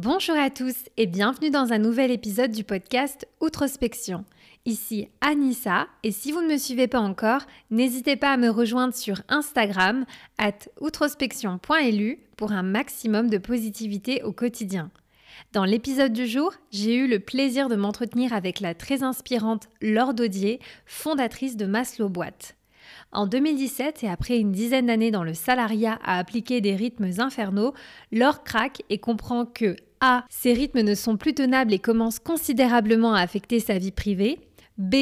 Bonjour à tous et bienvenue dans un nouvel épisode du podcast Outrospection. Ici Anissa et si vous ne me suivez pas encore, n'hésitez pas à me rejoindre sur Instagram at outrospection.lu pour un maximum de positivité au quotidien. Dans l'épisode du jour, j'ai eu le plaisir de m'entretenir avec la très inspirante Laure Daudier, fondatrice de Maslow Boîte. En 2017 et après une dizaine d'années dans le salariat à appliquer des rythmes infernaux, Laure craque et comprend que A. Ces rythmes ne sont plus tenables et commencent considérablement à affecter sa vie privée. B.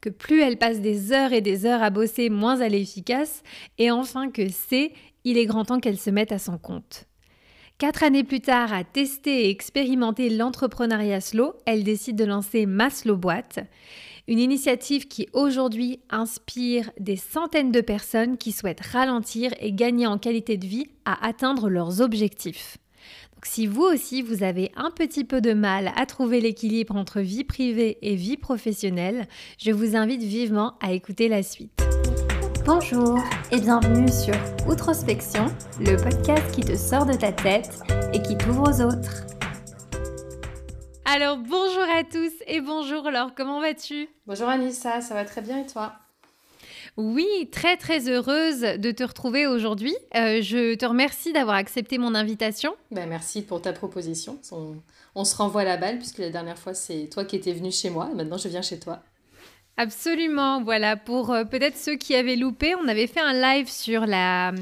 Que plus elle passe des heures et des heures à bosser, moins elle est efficace. Et enfin que C. Il est grand temps qu'elle se mette à son compte. Quatre années plus tard, à tester et expérimenter l'entrepreneuriat slow, elle décide de lancer Maslow Boîte. Une initiative qui aujourd'hui inspire des centaines de personnes qui souhaitent ralentir et gagner en qualité de vie à atteindre leurs objectifs. Donc si vous aussi vous avez un petit peu de mal à trouver l'équilibre entre vie privée et vie professionnelle, je vous invite vivement à écouter la suite. Bonjour et bienvenue sur Outrospection, le podcast qui te sort de ta tête et qui t'ouvre aux autres. Alors bonjour à tous et bonjour Laure, comment vas-tu? Bonjour Anissa, ça va très bien et toi? Oui, très très heureuse de te retrouver aujourd'hui. Euh, je te remercie d'avoir accepté mon invitation. Ben, merci pour ta proposition. On, se renvoie la balle puisque la dernière fois c'est toi qui étais venu chez moi et maintenant je viens chez toi. Absolument, voilà. Pour euh, peut-être ceux qui avaient loupé, on avait fait un live sur la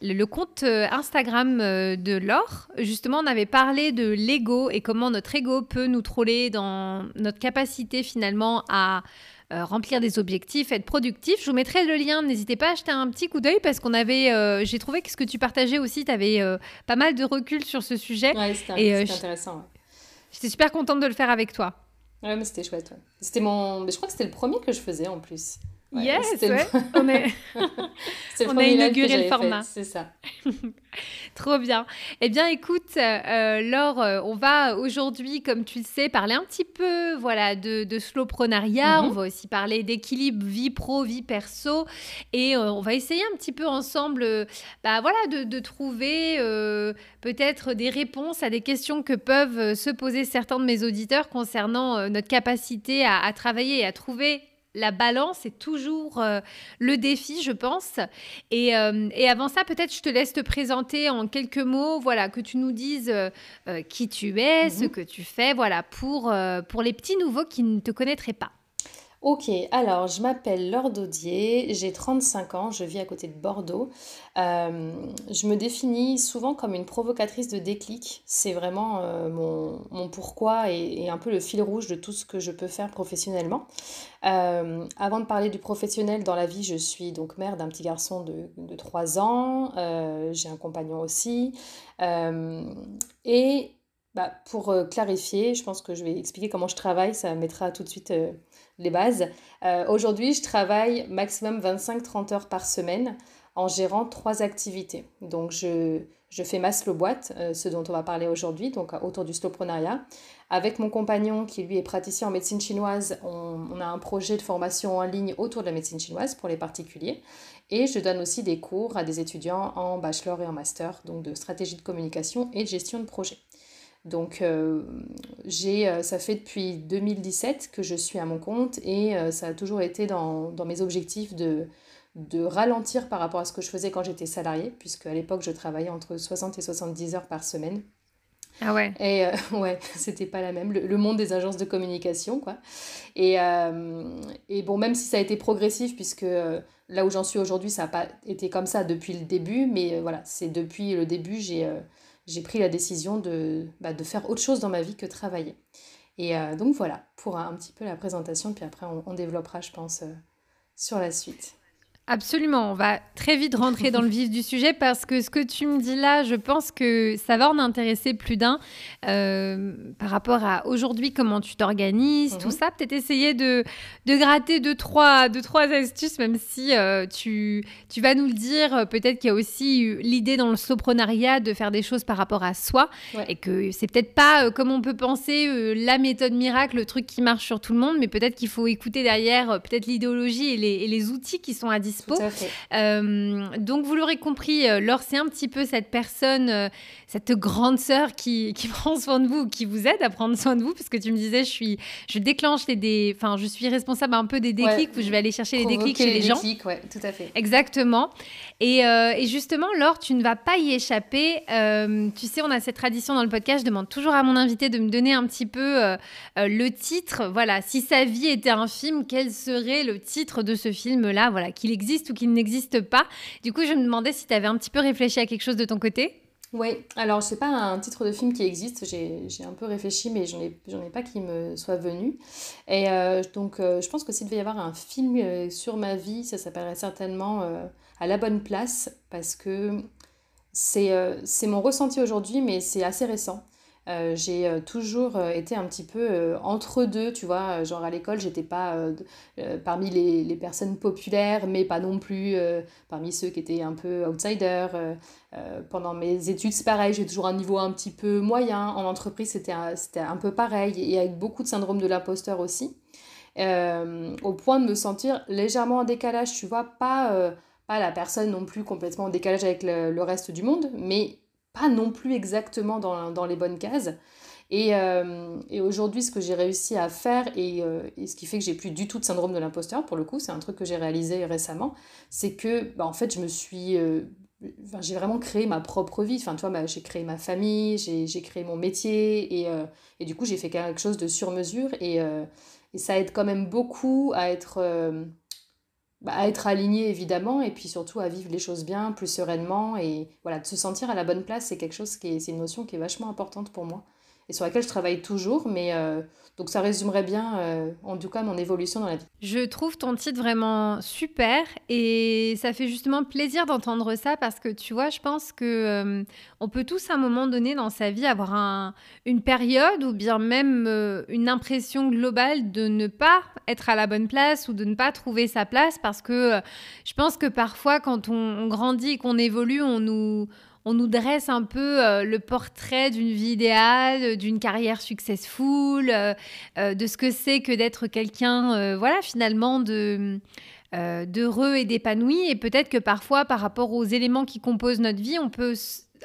le compte euh, Instagram de Laure, justement, on avait parlé de l'ego et comment notre ego peut nous troller dans notre capacité finalement à euh, remplir des objectifs, être productif. Je vous mettrai le lien, n'hésitez pas à jeter un petit coup d'œil parce qu'on avait, j'ai trouvé que ce que tu partageais aussi, tu avais pas mal de recul sur ce sujet. Ouais, c'était intéressant. J'étais super contente de le faire avec toi. Ouais, mais c'était chouette. C'était mon, mais je crois que c'était le premier que je faisais en plus yes, on, est... on a inauguré le format. C'est ça. Trop bien. Eh bien, écoute, euh, Laure, euh, on va aujourd'hui, comme tu le sais, parler un petit peu voilà, de, de slowprenariat. Mhm. On va aussi parler d'équilibre vie pro, vie perso. Et euh, on va essayer un petit peu ensemble bah, voilà, de, de trouver peut-être des réponses à des questions que peuvent se poser certains de mes auditeurs concernant notre capacité à, à travailler et à trouver la balance est toujours euh, le défi, je pense. Euh, et, avant ça, peut-être je te laisse te présenter en quelques mots, voilà, que tu nous dises euh, qui tu es, ce mhm. que tu fais, voilà, pour, pour les petits nouveaux qui ne te connaîtraient pas. Ok, alors je m'appelle Laure Daudier, j'ai 35 ans, je vis à côté de Bordeaux. Euh, je me définis souvent comme une provocatrice de déclic. C'est vraiment euh, mon, pourquoi et, un peu le fil rouge de tout ce que je peux faire professionnellement. Euh, avant de parler du professionnel dans la vie, je suis donc mère d'un petit garçon de, de 3 ans, j'ai un compagnon aussi. et bah, pour clarifier, je pense que je vais expliquer comment je travaille, ça mettra tout de suite les bases. Euh, aujourd'hui, je travaille maximum 25-30 heures par semaine en gérant trois activités. Donc, je, fais ma slow boîte, euh, ce dont on va parler aujourd'hui, donc autour du slowprenariat. Avec mon compagnon, qui lui est praticien en médecine chinoise, on, on, a un projet de formation en ligne autour de la médecine chinoise pour les particuliers. Et je donne aussi des cours à des étudiants en bachelor et en master, donc de stratégie de communication et de gestion de projet. Donc, euh, j'ai, euh, ça fait depuis 2017 que je suis à mon compte et euh, ça a toujours été dans, dans, mes objectifs de, de ralentir par rapport à ce que je faisais quand j'étais salariée, puisque à l'époque, je travaillais entre 60 et 70 heures par semaine. Ah ouais Et ouais, c'était pas la même, le, monde des agences de communication, quoi. Et, et bon, même si ça a été progressif, puisque là où j'en suis aujourd'hui, ça n'a pas été comme ça depuis le début, mais voilà, c'est depuis le début, j'ai j'ai pris la décision de, bah, de faire autre chose dans ma vie que travailler. Et euh, donc voilà, pour un, petit peu la présentation, puis après on, développera, je pense, euh, sur la suite. Absolument, on va très vite rentrer dans le vif du sujet parce que ce que tu me dis là, je pense que ça va en intéresser plus d'un euh, par rapport à aujourd'hui comment tu t'organises, tout mhm. ça. Peut-être essayer de, de gratter deux trois, deux, trois astuces, même si euh, tu, tu vas nous le dire. Peut-être qu'il y a aussi l'idée dans le soprenariat de faire des choses par rapport à soi et que c'est peut-être pas euh, comme on peut penser la méthode miracle, le truc qui marche sur tout le monde, mais peut-être qu'il faut écouter derrière peut-être l'idéologie et les, et les outils qui sont à disposition dispo. donc vous l'aurez compris, Laure, c'est un petit peu cette personne, cette grande sœur qui, qui, prend soin de vous, qui vous aide à prendre soin de vous, parce que tu me disais, je suis, je déclenche les, enfin, je suis responsable un peu des déclics où je vais aller chercher les déclics chez les, gens. Ouais, tout à fait. Exactement. Et, et, justement, Laure, tu ne vas pas y échapper. tu sais, on a cette tradition dans le podcast. Je demande toujours à mon invité de me donner un petit peu le titre. Voilà, si sa vie était un film, quel serait le titre de ce film-là? Voilà, qu'il existe ou qu'il n'existe pas. Du coup, je me demandais si tu avais un petit peu réfléchi à quelque chose de ton côté. Oui, alors c'est pas un titre de film qui existe, j'ai un peu réfléchi, mais j'en ai, ai pas qui me soit venu. Et euh, donc euh, je pense que s'il devait y avoir un film euh, sur ma vie, ça s'appellerait certainement À la bonne place, parce que c'est mon ressenti aujourd'hui, mais c'est assez récent. Euh, j'ai euh, toujours euh, été un petit peu entre deux, tu vois. Genre à l'école, j'étais pas parmi les, les, personnes populaires, mais pas non plus parmi ceux qui étaient un peu outsiders. pendant mes études, c'est pareil, j'ai toujours un niveau un petit peu moyen. En entreprise, c'était un, un peu pareil, et avec beaucoup de syndrome de l'imposteur aussi. au point de me sentir légèrement en décalage, tu vois, pas, pas la personne non plus complètement en décalage avec le, le reste du monde, mais pas non plus exactement dans, les bonnes cases. Et, euh, et aujourd'hui, ce que j'ai réussi à faire, et, euh, et, ce qui fait que j'ai plus du tout de syndrome de l'imposteur, pour le coup, c'est un truc que j'ai réalisé récemment, c'est que, bah, en fait, je me suis... Euh, j'ai vraiment créé ma propre vie. Enfin, toi, j'ai créé ma famille, j'ai créé mon métier, et, et, du coup, j'ai fait quelque chose de sur mesure, et ça aide quand même beaucoup à être bah, à être aligné évidemment et puis surtout à vivre les choses bien, plus sereinement et voilà, de se sentir à la bonne place, c'est quelque chose qui est, c'est une notion qui est vachement importante pour moi et sur laquelle je travaille toujours, mais euh, donc ça résumerait bien, euh, en tout cas, mon évolution dans la vie. Je trouve ton titre vraiment super et ça fait justement plaisir d'entendre ça parce que tu vois, je pense que euh, on peut tous à un moment donné dans sa vie avoir un, une période ou bien même une impression globale de ne pas être à la bonne place ou de ne pas trouver sa place parce que je pense que parfois quand on, on grandit et qu'on évolue, on nous on nous dresse un peu euh, le portrait d'une vie idéale, d'une carrière successful, euh, euh, de ce que c'est que d'être quelqu'un, voilà, finalement, de d'heureux et d'épanoui. Et peut-être que parfois, par rapport aux éléments qui composent notre vie, on peut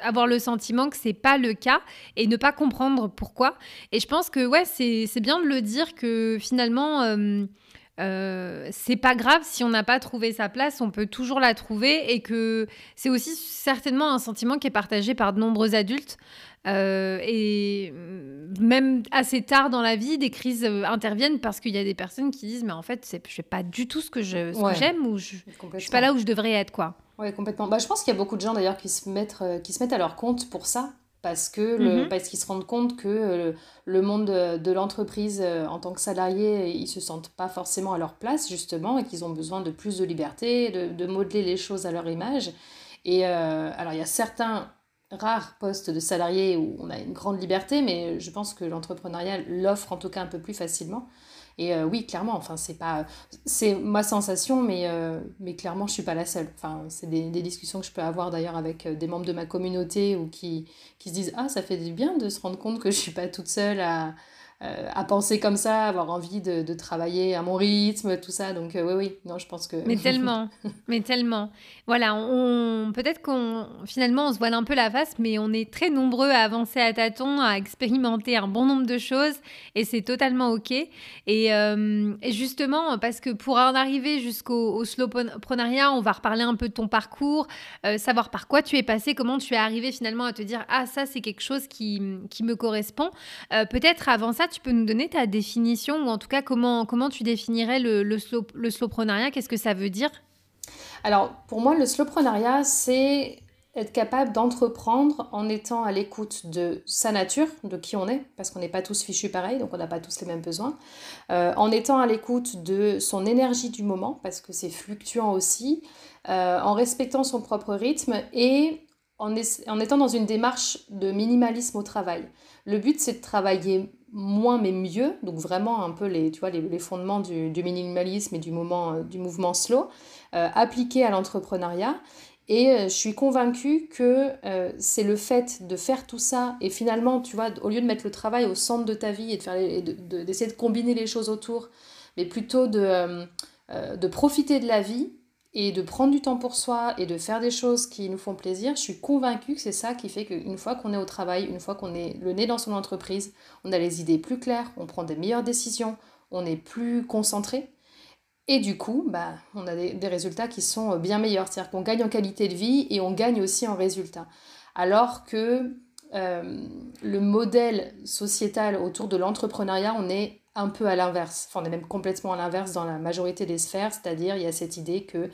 avoir le sentiment que c'est pas le cas et ne pas comprendre pourquoi. Et je pense que ouais, c'est bien de le dire que finalement euh, c'est pas grave si on n'a pas trouvé sa place, on peut toujours la trouver et que c'est aussi certainement un sentiment qui est partagé par de nombreux adultes. Euh, et même assez tard dans la vie, des crises euh, interviennent parce qu'il y a des personnes qui disent mais en fait je fais pas du tout ce que j'aime ou je, je suis pas là où je devrais être quoi. Oui, complètement. Bah, je pense qu'il y a beaucoup de gens d'ailleurs qui se mettent qui se mettent à leur compte pour ça parce que le, mhm. parce qu'ils se rendent compte que euh, le, monde de, l'entreprise euh, en tant que salarié, ils se sentent pas forcément à leur place justement et qu'ils ont besoin de plus de liberté, de, modeler les choses à leur image. Et euh, alors il y a certains rares postes de salariés où on a une grande liberté, mais je pense que l'entrepreneuriat l'offre en tout cas un peu plus facilement. Et euh, oui, clairement, enfin, c'est pas, c'est ma sensation, mais, euh, mais clairement, je suis pas la seule. Enfin, c'est des, discussions que je peux avoir d'ailleurs avec euh, des membres de ma communauté ou qui, qui se disent ah, ça fait du bien de se rendre compte que je suis pas toute seule à, euh, à penser comme ça, avoir envie de, de, travailler à mon rythme, tout ça. Donc euh, oui, oui, non, je pense que... Mais tellement, mais tellement. Voilà, on, peut-être qu'on finalement on se voile un peu la face, mais on est très nombreux à avancer à tâtons, à expérimenter un bon nombre de choses, et c'est totalement ok. Et, euh, et, justement, parce que pour en arriver jusqu'au slowprenariat, on va reparler un peu de ton parcours, savoir par quoi tu es passé, comment tu es arrivé finalement à te dire ah ça c'est quelque chose qui, qui me correspond. peut-être avant ça tu peux nous donner ta définition ou en tout cas comment, comment tu définirais le, le, slow, slowprenariat? Qu'est-ce que ça veut dire? Alors, pour moi, le slowprenariat, c'est être capable d'entreprendre en étant à l'écoute de sa nature, de qui on est, parce qu'on n'est pas tous fichus pareil, donc on n'a pas tous les mêmes besoins, euh, en étant à l'écoute de son énergie du moment, parce que c'est fluctuant aussi, euh, en respectant son propre rythme et en étant dans une démarche de minimalisme au travail. Le but, c'est de travailler moins mais mieux, donc vraiment un peu les, tu vois, les, fondements du, minimalisme et du, euh, mouvement slow, euh, appliqués à l'entrepreneuriat. Et euh, je suis convaincue que c'est le fait de faire tout ça et finalement, tu vois, au lieu de mettre le travail au centre de ta vie et d'essayer de, de, de, combiner les choses autour, mais plutôt de profiter de la vie et de prendre du temps pour soi et de faire des choses qui nous font plaisir, je suis convaincue que c'est ça qui fait qu'une fois qu'on est au travail, une fois qu'on est le nez dans son entreprise, on a les idées plus claires, on prend des meilleures décisions, on est plus concentré. Et du coup, bah, on a des, résultats qui sont bien meilleurs. C'est-à-dire qu'on gagne en qualité de vie et on gagne aussi en résultats. Alors que euh, le modèle sociétal autour de l'entrepreneuriat, on est un peu à l'inverse. Enfin, on est même complètement à l'inverse dans la majorité des sphères, c'est-à-dire il y a cette idée que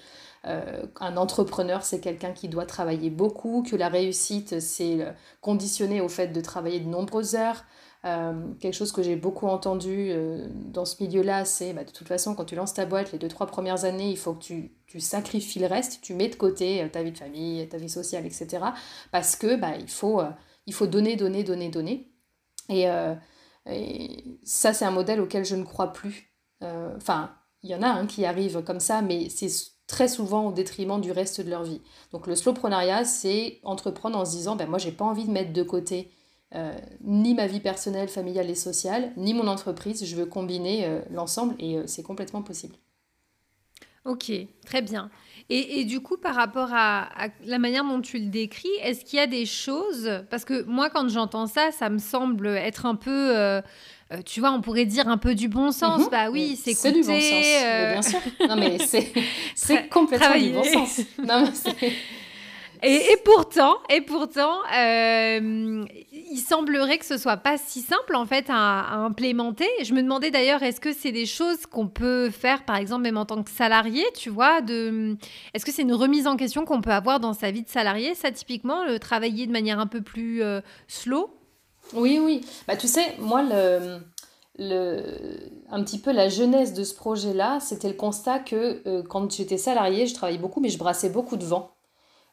euh, un entrepreneur, c'est quelqu'un qui doit travailler beaucoup, que la réussite, c'est conditionné au fait de travailler de nombreuses heures. Euh, quelque chose que j'ai beaucoup entendu euh, dans ce milieu-là, c'est bah, de toute façon, quand tu lances ta boîte, les deux, trois premières années, il faut que tu, tu sacrifies le reste, tu mets de côté ta vie de famille, ta vie sociale, etc. Parce que bah, il, faut, donner, donner, donner, donner. Et ça, c'est un modèle auquel je ne crois plus. Euh, enfin, il y en a un qui arrive comme ça, mais c'est très souvent au détriment du reste de leur vie. Donc le slowprenariat, c'est entreprendre en se disant, ben moi, j'ai pas envie de mettre de côté euh, ni ma vie personnelle, familiale et sociale, ni mon entreprise. Je veux combiner euh, l'ensemble et c'est complètement possible. Ok, très bien. Et, du coup, par rapport à, la manière dont tu le décris, est-ce qu'il y a des choses Parce que moi, quand j'entends ça, ça me semble être un peu. Euh, euh, tu vois, on pourrait dire un peu du bon sens. Mhm. Bah oui, c'est C'est du bon sens, euh, bien sûr. Non, mais c'est complètement du bon sens. Non, mais et, pourtant, et pourtant, euh, il semblerait que ce soit pas si simple en fait à, implémenter. Je me demandais d'ailleurs, est-ce que c'est des choses qu'on peut faire, par exemple, même en tant que salarié, tu vois. Est-ce que c'est une remise en question qu'on peut avoir dans sa vie de salarié, ça typiquement, le travailler de manière un peu plus euh, slow? Oui, oui. Bah, tu sais, moi, le, le, un petit peu la jeunesse de ce projet-là, c'était le constat que euh, quand j'étais salarié, je travaillais beaucoup, mais je brassais beaucoup de vent.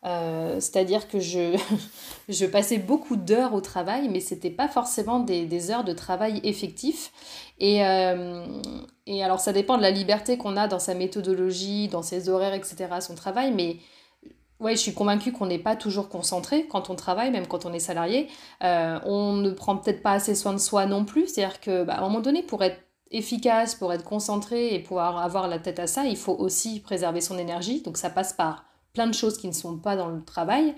Euh, c'est-à-dire que je, je passais beaucoup d'heures au travail, mais ce n'était pas forcément des, des, heures de travail effectif. Et, euh, et, alors, ça dépend de la liberté qu'on a dans sa méthodologie, dans ses horaires, etc., son travail, mais ouais, je suis convaincue qu'on n'est pas toujours concentré quand on travaille, même quand on est salarié. Euh, on ne prend peut-être pas assez soin de soi non plus. C'est-à-dire qu'à bah, un moment donné, pour être efficace, pour être concentré et pouvoir avoir la tête à ça, il faut aussi préserver son énergie. Donc ça passe par plein de choses qui ne sont pas dans le travail.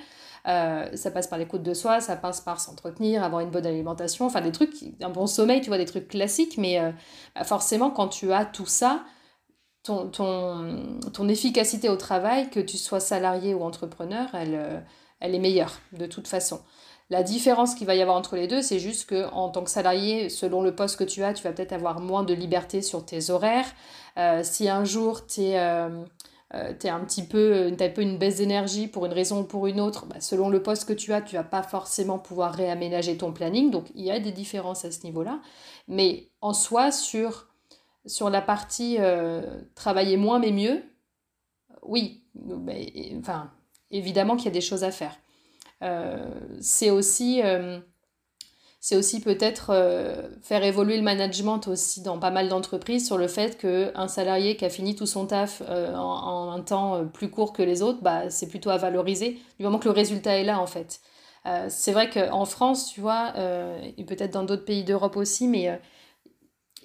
Euh, ça passe par l'écoute de soi, ça passe par s'entretenir, avoir une bonne alimentation, enfin des trucs, un bon sommeil, tu vois, des trucs classiques, mais euh, bah, forcément quand tu as tout ça, ton, ton, ton, efficacité au travail, que tu sois salarié ou entrepreneur, elle, euh, elle est meilleure de toute façon. La différence qu'il va y avoir entre les deux, c'est juste que en tant que salarié, selon le poste que tu as, tu vas peut-être avoir moins de liberté sur tes horaires. si un jour tu es euh, tu un petit peu, as un peu une baisse d'énergie pour une raison ou pour une autre, bah, selon le poste que tu as, tu vas pas forcément pouvoir réaménager ton planning. Donc il y a des différences à ce niveau-là. Mais en soi, sur, sur la partie euh, travailler moins mais mieux, oui, enfin, évidemment qu'il y a des choses à faire. Euh, c'est aussi c'est aussi peut-être euh, faire évoluer le management aussi dans pas mal d'entreprises sur le fait qu'un salarié qui a fini tout son taf euh, en, un temps euh, plus court que les autres, bah, c'est plutôt à valoriser du moment que le résultat est là en fait. c'est vrai qu'en France, tu vois, et peut-être dans d'autres pays d'Europe aussi, mais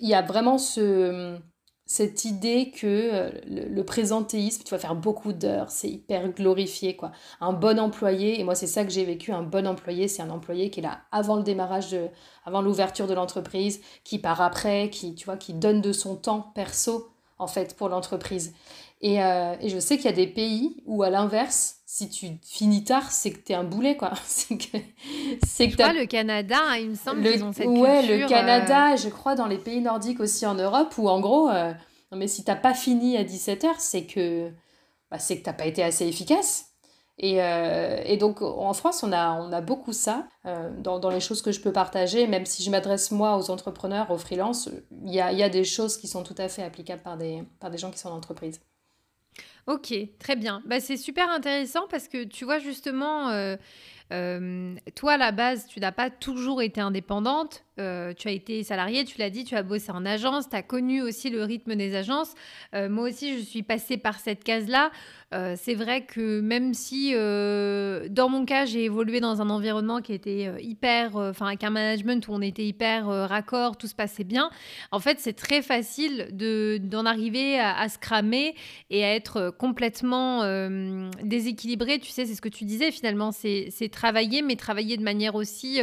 il y a vraiment ce cette idée que euh, le, présentéisme, tu vas faire beaucoup d'heures, c'est hyper glorifié, quoi. Un bon employé, et moi c'est ça que j'ai vécu, un bon employé, c'est un employé qui est là avant le démarrage, de, avant l'ouverture de l'entreprise, qui part après, qui, tu vois, qui donne de son temps perso, en fait, pour l'entreprise. Et, euh, et, je sais qu'il y a des pays où, à l'inverse, si tu finis tard, c'est que tu es un boulet, quoi. c'est que, c'est que je crois le Canada, hein, il me semble qu'ils ont cette Ouais, le Canada, euh, je crois dans les pays nordiques aussi en Europe, où en gros, euh, non mais si t'as pas fini à 17h, c'est que, bah, c'est que t'as pas été assez efficace. Et, et, donc en France, on a, on a beaucoup ça dans, dans, les choses que je peux partager, même si je m'adresse moi aux entrepreneurs, aux freelances, il y a, y a, des choses qui sont tout à fait applicables par des, par des gens qui sont en entreprise. Ok, très bien. Bah, c'est super intéressant parce que tu vois justement, euh, euh, toi à la base, tu n'as pas toujours été indépendante. Tu as été salarié, tu l'as dit, tu as bossé en agence, tu as connu aussi le rythme des agences. moi aussi, je suis passée par cette case-là. Euh, c'est vrai que même si, euh, dans mon cas, j'ai évolué dans un environnement qui était euh, hyper, enfin, avec un management où on était hyper raccord, tout se passait bien, en fait, c'est très facile de, d'en arriver à, se cramer et à être complètement déséquilibré. Tu sais, c'est ce que tu disais finalement, c'est, travailler, mais travailler de manière aussi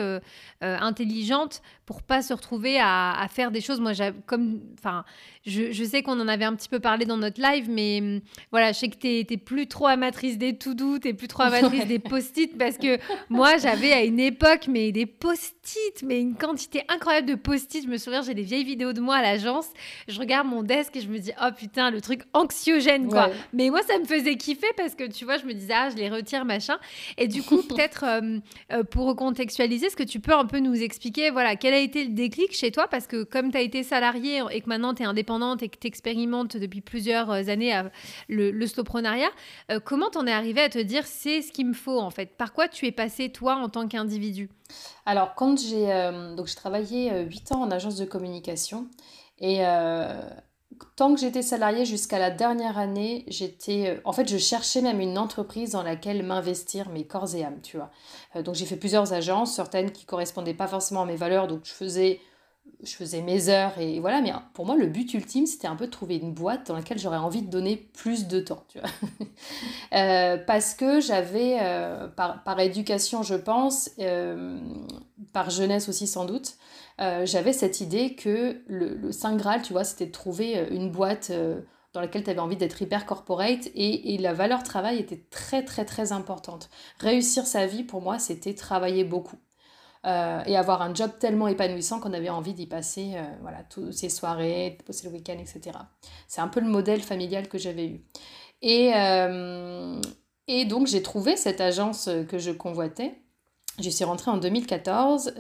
intelligente pour pas se retrouver à, faire des choses. Moi, comme, enfin, je, je, sais qu'on en avait un petit peu parlé dans notre live, mais voilà, je sais que tu es plus trop amatrice des tout doux, t'es plus trop amatrice des post-it parce que moi j'avais à une époque mais des post-it, mais une quantité incroyable de post-it. Je me souviens, j'ai des vieilles vidéos de moi à l'agence. Je regarde mon desk et je me dis oh putain le truc anxiogène quoi. Mais moi ça me faisait kiffer parce que tu vois je me disais ah je les retire machin. Et du coup peut-être euh, euh, pour recontextualiser, est-ce que tu peux un peu nous expliquer voilà quel a été le déclic chez toi? Parce que comme tu as été salariée et que maintenant tu es indépendante et que tu expérimentes depuis plusieurs années le, le slowprenariat, euh, comment t'en es arrivé à te dire c'est ce qu'il me faut en fait Par quoi tu es passé toi en tant qu'individu? Alors quand j'ai euh, donc j'ai travaillé 8 euh, ans en agence de communication et tant que j'étais salariée jusqu'à la dernière année, j'étais en fait je cherchais même une entreprise dans laquelle m'investir mes corps et âme, tu vois. donc j'ai fait plusieurs agences, certaines qui correspondaient pas forcément à mes valeurs, donc je faisais je faisais mes heures et voilà, mais pour moi, le but ultime, c'était un peu de trouver une boîte dans laquelle j'aurais envie de donner plus de temps, tu vois. Euh, parce que j'avais, euh, par, par, éducation, je pense, euh, par jeunesse aussi sans doute, j'avais cette idée que le, Saint Graal, tu vois, c'était de trouver une boîte dans laquelle tu avais envie d'être hyper corporate et, et, la valeur travail était très, très, très importante. Réussir sa vie, pour moi, c'était travailler beaucoup. Euh, et avoir un job tellement épanouissant qu'on avait envie d'y passer euh, voilà, toutes ces soirées, de passer le week-end, etc. C'est un peu le modèle familial que j'avais eu. Et, euh, et donc j'ai trouvé cette agence que je convoitais. Je suis rentrée en 2014,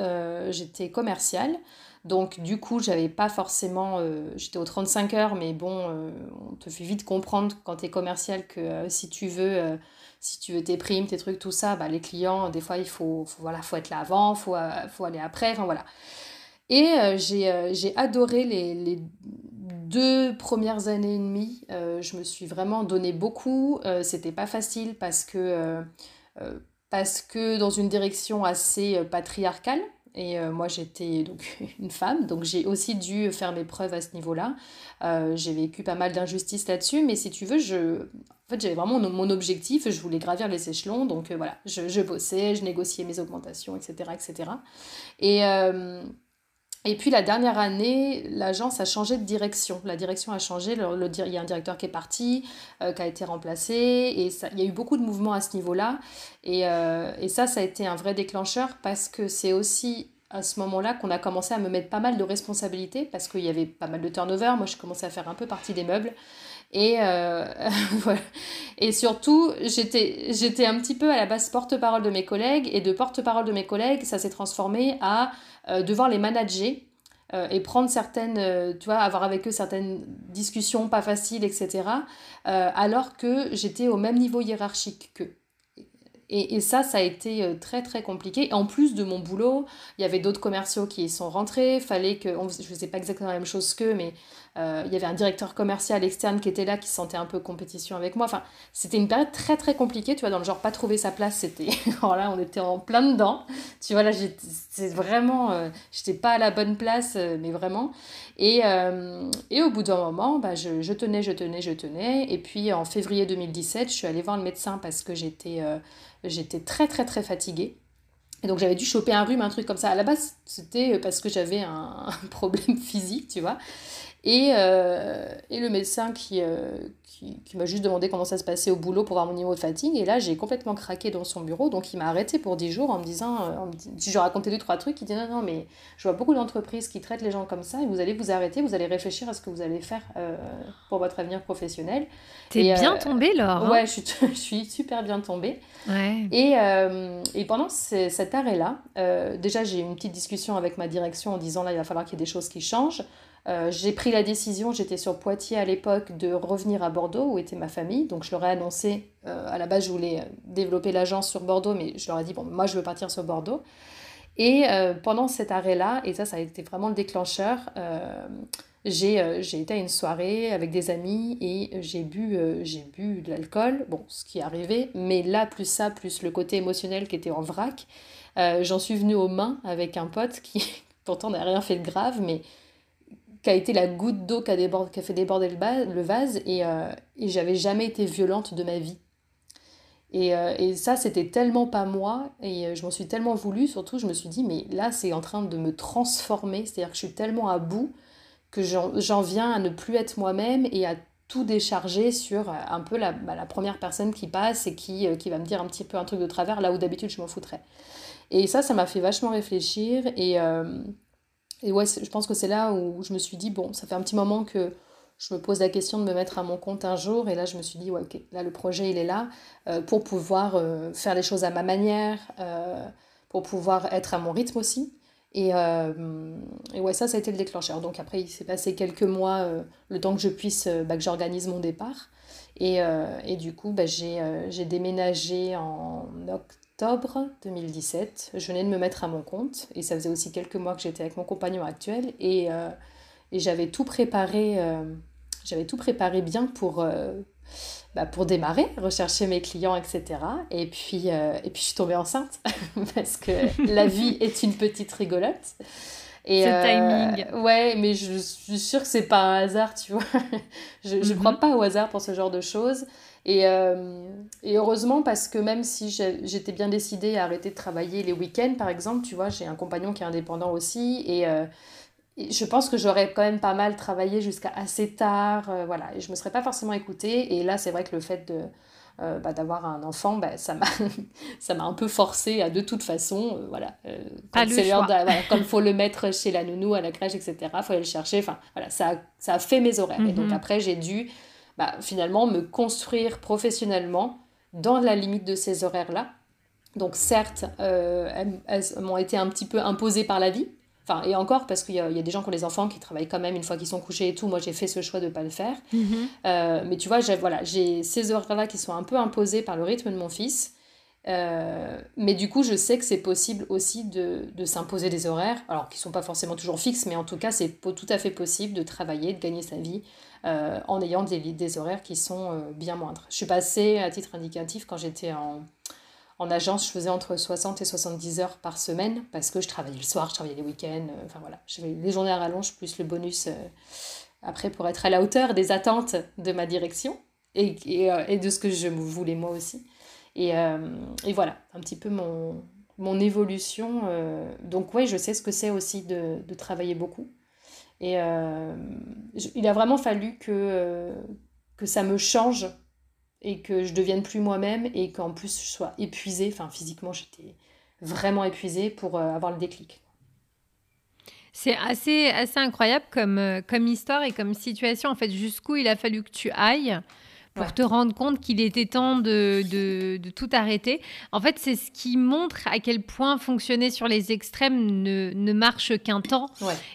j'étais commerciale. Donc du coup, j'avais pas forcément, j'étais aux 35 heures, mais bon, on te fait vite comprendre quand tu es commercial que si tu veux si tu veux tes primes, tes trucs, tout ça, bah, les clients, des fois, il faut, voilà, faut être là avant, il faut, euh, faut aller après, enfin voilà. Et euh, euh, j'ai adoré les, les, deux premières années et demie. je me suis vraiment donné beaucoup. C'était pas facile parce que, parce que dans une direction assez patriarcale, et moi, j'étais donc une femme, donc j'ai aussi dû faire mes preuves à ce niveau-là. j'ai vécu pas mal d'injustices là-dessus, mais si tu veux, je, en fait, j'avais vraiment mon objectif, je voulais gravir les échelons, donc euh, voilà, je, je, bossais, je négociais mes augmentations, etc. etc. Et, euh, et puis la dernière année, l'agence a changé de direction. La direction a changé, il y a un directeur qui est parti, euh, qui a été remplacé, et il y a eu beaucoup de mouvements à ce niveau-là. Et, et ça, ça a été un vrai déclencheur parce que c'est aussi à ce moment-là qu'on a commencé à me mettre pas mal de responsabilités parce qu'il y avait pas mal de turnover. Moi, je commençais à faire un peu partie des meubles. Et, euh, surtout, j'étais un petit peu à la base porte-parole de mes collègues, et de porte-parole de mes collègues, ça s'est transformé à euh, devoir les manager euh, et prendre certaines, tu vois, avoir avec eux certaines discussions pas faciles, etc. alors que j'étais au même niveau hiérarchique qu'eux. Et, et, ça, ça a été très très compliqué. En plus de mon boulot, il y avait d'autres commerciaux qui y sont rentrés. Fallait que, je ne faisais pas exactement la même chose qu'eux, mais euh, il y avait un directeur commercial externe qui était là, qui sentait un peu compétition avec moi. Enfin, c'était une période très très compliquée, tu vois, dans le genre pas trouver sa place, c'était... Alors là, on était en plein dedans. Tu vois, là, c'est vraiment... Euh, j'étais pas à la bonne place, euh, mais vraiment. Et, et au bout d'un moment, bah, je, je, tenais, je tenais, je tenais. Et puis en février 2017, je suis allée voir le médecin parce que j'étais j'étais très très très fatiguée. Et donc j'avais dû choper un rhume, un truc comme ça. À la base, c'était parce que j'avais un, problème physique, tu vois. Et, euh, et le médecin qui, euh, qui, qui m'a juste demandé comment ça se passait au boulot pour voir mon niveau de fatigue. Et là, j'ai complètement craqué dans son bureau. Donc, il m'a arrêté pour 10 jours en me disant, euh, en me je racontais deux, trois trucs. Il dit non, non, mais je vois beaucoup d'entreprises qui traitent les gens comme ça et vous allez vous arrêter, vous allez réfléchir à ce que vous allez faire pour votre avenir professionnel. T'es bien tombée, Laure. Hein? ouais, je suis, je suis, super bien tombée. Ouais. Et, et pendant cet arrêt-là, déjà, j'ai eu une petite discussion avec ma direction en disant là, il va falloir qu'il y ait des choses qui changent. Euh, j'ai pris la décision, j'étais sur Poitiers à l'époque, de revenir à Bordeaux où était ma famille. Donc je leur ai annoncé, euh, à la base je voulais développer l'agence sur Bordeaux, mais je leur ai dit, bon, moi je veux partir sur Bordeaux. Et pendant cet arrêt-là, et ça, ça a été vraiment le déclencheur, j'ai j'ai été à une soirée avec des amis et j'ai bu, j'ai bu de l'alcool, bon, ce qui est arrivé, mais là, plus ça, plus le côté émotionnel qui était en vrac, j'en suis venue aux mains avec un pote qui, pourtant, n'a rien fait de grave, mais qui a été la goutte d'eau qui a, a fait déborder le, vase et, euh, et j'avais jamais été violente de ma vie. Et, euh, et ça, c'était tellement pas moi et euh, je m'en suis tellement voulu. Surtout, je me suis dit, mais là, c'est en train de me transformer. C'est-à-dire que je suis tellement à bout que j'en viens à ne plus être moi-même et à tout décharger sur un peu la, bah, la première personne qui passe et qui, qui va me dire un petit peu un truc de travers là où d'habitude je m'en foutrais. Et ça, ça m'a fait vachement réfléchir et, et ouais, je pense que c'est là où je me suis dit, bon, ça fait un petit moment que je me pose la question de me mettre à mon compte un jour. Et là, je me suis dit, ouais, ok, là, le projet, il est là euh, pour pouvoir euh, faire les choses à ma manière, euh, pour pouvoir être à mon rythme aussi. Et, et, ouais, ça, ça a été le déclencheur. Donc après, il s'est passé quelques mois, le temps que je puisse, bah, que j'organise mon départ. Et, et du coup, bah, j'ai déménagé en octobre octobre 2017. Je venais de me mettre à mon compte et ça faisait aussi quelques mois que j'étais avec mon compagnon actuel et, euh, et j'avais tout préparé, euh, j'avais tout préparé bien pour, euh, bah, pour démarrer, rechercher mes clients, etc. Et puis, et puis je suis tombée enceinte parce que la vie est une petite rigolote. Et timing. Ouais, mais je, suis sûre que c'est pas un hasard, tu vois. je ne crois mhm. pas au hasard pour ce genre de choses. Et, euh, et, heureusement, parce que même si j'étais bien décidée à arrêter de travailler les week-ends, par exemple, tu vois, j'ai un compagnon qui est indépendant aussi, et, euh, je pense que j'aurais quand même pas mal travaillé jusqu'à assez tard, euh, voilà, et je me serais pas forcément écoutée. Et là, c'est vrai que le fait de bah, d'avoir un enfant, bah, ça m'a ça m'a un peu forcé à de toute façon, voilà, quand c'est comme il faut le mettre chez la nounou à la crèche, etc. Il faut aller le chercher. Enfin, voilà, ça a, ça a fait mes horaires. Et donc mhm. après, j'ai dû bah, finalement me construire professionnellement dans la limite de ces horaires-là. Donc certes, euh, elles, m'ont été un petit peu imposées par la vie. Enfin, et encore, parce qu'il y, y, a des gens qui ont des enfants qui travaillent quand même une fois qu'ils sont couchés et tout. Moi, j'ai fait ce choix de ne pas le faire. Mm-hmm. Euh, mais tu vois, j'ai voilà, ces horaires-là qui sont un peu imposés par le rythme de mon fils. Euh, mais du coup, je sais que c'est possible aussi de, de s'imposer des horaires, alors qui ne sont pas forcément toujours fixes, mais en tout cas, c'est tout à fait possible de travailler, de gagner sa vie euh, en ayant des, des, horaires qui sont euh, bien moindres. Je suis passée, à titre indicatif, quand j'étais en, en, agence, je faisais entre 60 et 70 heures par semaine parce que je travaillais le soir, je travaillais les week-ends, enfin voilà, j'avais les journées à rallonge plus le bonus après pour être à la hauteur des attentes de ma direction et, et, et de ce que je voulais moi aussi. Et, et, voilà, un petit peu mon, mon évolution. donc oui, je sais ce que c'est aussi de, de, travailler beaucoup. Et euh, il a vraiment fallu que, euh, que ça me change et que je devienne plus moi-même et qu'en plus je sois épuisée. Enfin, physiquement, j'étais vraiment épuisée pour euh, avoir le déclic. C'est assez, assez incroyable comme, comme histoire et comme situation. En fait, jusqu'où il a fallu que tu ailles pour te rendre compte qu'il était temps de, de, tout arrêter. En fait, c'est ce qui montre à quel point fonctionner sur les extrêmes ne, ne marche qu'un temps.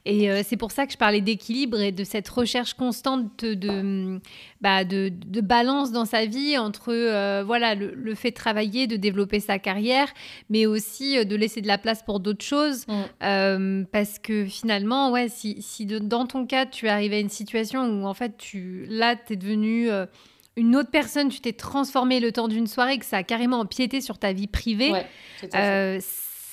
Et euh, c'est pour ça que je parlais d'équilibre et de cette recherche constante de, bah, de, balance dans sa vie entre euh, voilà, le, fait de travailler, de développer sa carrière, mais aussi euh, de laisser de la place pour d'autres choses. Mm. parce que finalement, ouais, si, si dans ton cas, tu es arrivé à une situation où en fait, tu, là, tu es devenu une autre personne, tu t'es transformé le temps d'une soirée, que ça a carrément empiété sur ta vie privée, ouais,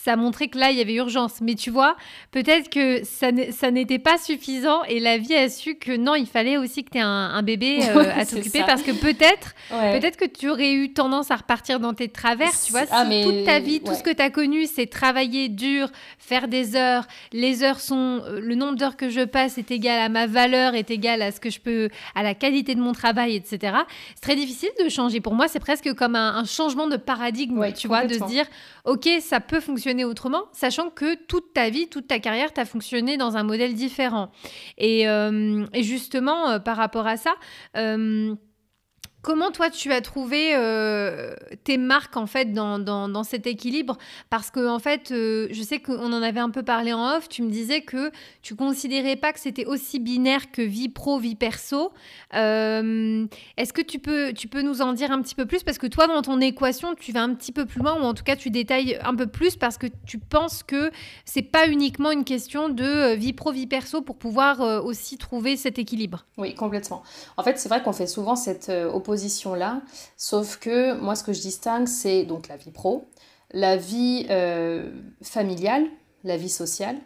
ça montrait que là, il y avait urgence. Mais tu vois, peut-être que ça n'était pas suffisant et la vie a su que non, il fallait aussi que tu aies un, bébé euh, à t'occuper parce que peut-être peut-être que tu aurais eu tendance à repartir dans tes travers. Tu vois, ah, si toute ta vie, tout ce que tu as connu, c'est travailler dur, faire des heures, les heures sont. Euh, le nombre d'heures que je passe est égal à ma valeur, est égal à ce que je peux. à la qualité de mon travail, etc. C'est très difficile de changer. Pour moi, c'est presque comme un, changement de paradigme, tu vois, de se dire, OK, ça peut fonctionner autrement, sachant que toute ta vie, toute ta carrière, tu fonctionné dans un modèle différent. Et, euh, justement, euh, par rapport à ça, euh, Comment toi tu as trouvé euh, tes marques en fait dans, dans, cet équilibre? Parce que en fait, euh, je sais qu'on en avait un peu parlé en off. Tu me disais que tu considérais pas que c'était aussi binaire que vie pro vie perso. Euh, est-ce que tu peux tu peux nous en dire un petit peu plus? Parce que toi dans ton équation tu vas un petit peu plus loin ou en tout cas tu détailles un peu plus parce que tu penses que c'est pas uniquement une question de vie pro vie perso pour pouvoir aussi trouver cet équilibre? Oui complètement. En fait c'est vrai qu'on fait souvent cette opposition là sauf que moi ce que je distingue c'est donc la vie pro, la vie euh, familiale, la vie sociale,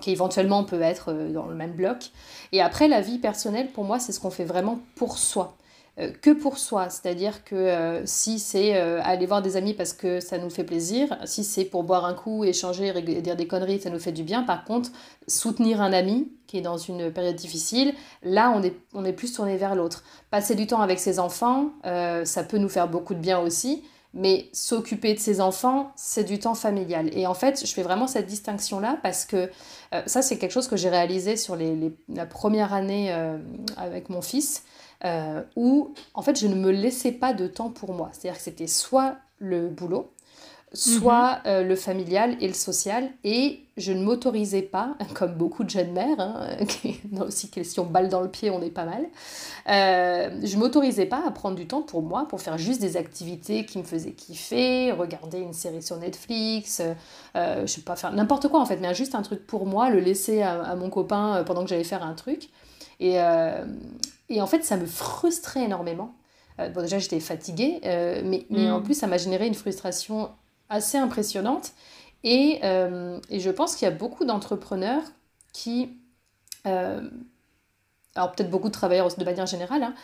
qui éventuellement peut être euh, dans le même bloc, et après la vie personnelle pour moi c'est ce qu'on fait vraiment pour soi. Euh, que pour soi. C'est-à-dire que euh, si c'est euh, aller voir des amis parce que ça nous fait plaisir, si c'est pour boire un coup, échanger, dire des conneries, ça nous fait du bien. Par contre, soutenir un ami qui est dans une période difficile, là, on est, on est plus tourné vers l'autre. Passer du temps avec ses enfants, ça peut nous faire beaucoup de bien aussi. Mais s'occuper de ses enfants, c'est du temps familial. Et en fait, je fais vraiment cette distinction-là parce que ça, c'est quelque chose que j'ai réalisé sur la première année avec mon fils. Euh, où en fait je ne me laissais pas de temps pour moi. C'est-à-dire que c'était soit le boulot, soit mhm. euh, le familial et le social, et je ne m'autorisais pas, comme beaucoup de jeunes mères, hein, qui aussi question balle dans le pied, on est pas mal, euh, je ne m'autorisais pas à prendre du temps pour moi, pour faire juste des activités qui me faisaient kiffer, regarder une série sur Netflix, je sais pas faire n'importe quoi en fait, mais juste un truc pour moi, le laisser à, à mon copain pendant que j'allais faire un truc. Et, et en fait, ça me frustrait énormément. Euh, bon, déjà, j'étais fatiguée, euh, mais, mais en mm. plus, ça m'a généré une frustration assez impressionnante. Et, euh, et je pense qu'il y a beaucoup d'entrepreneurs qui, alors peut-être beaucoup de travailleurs de manière générale, hein,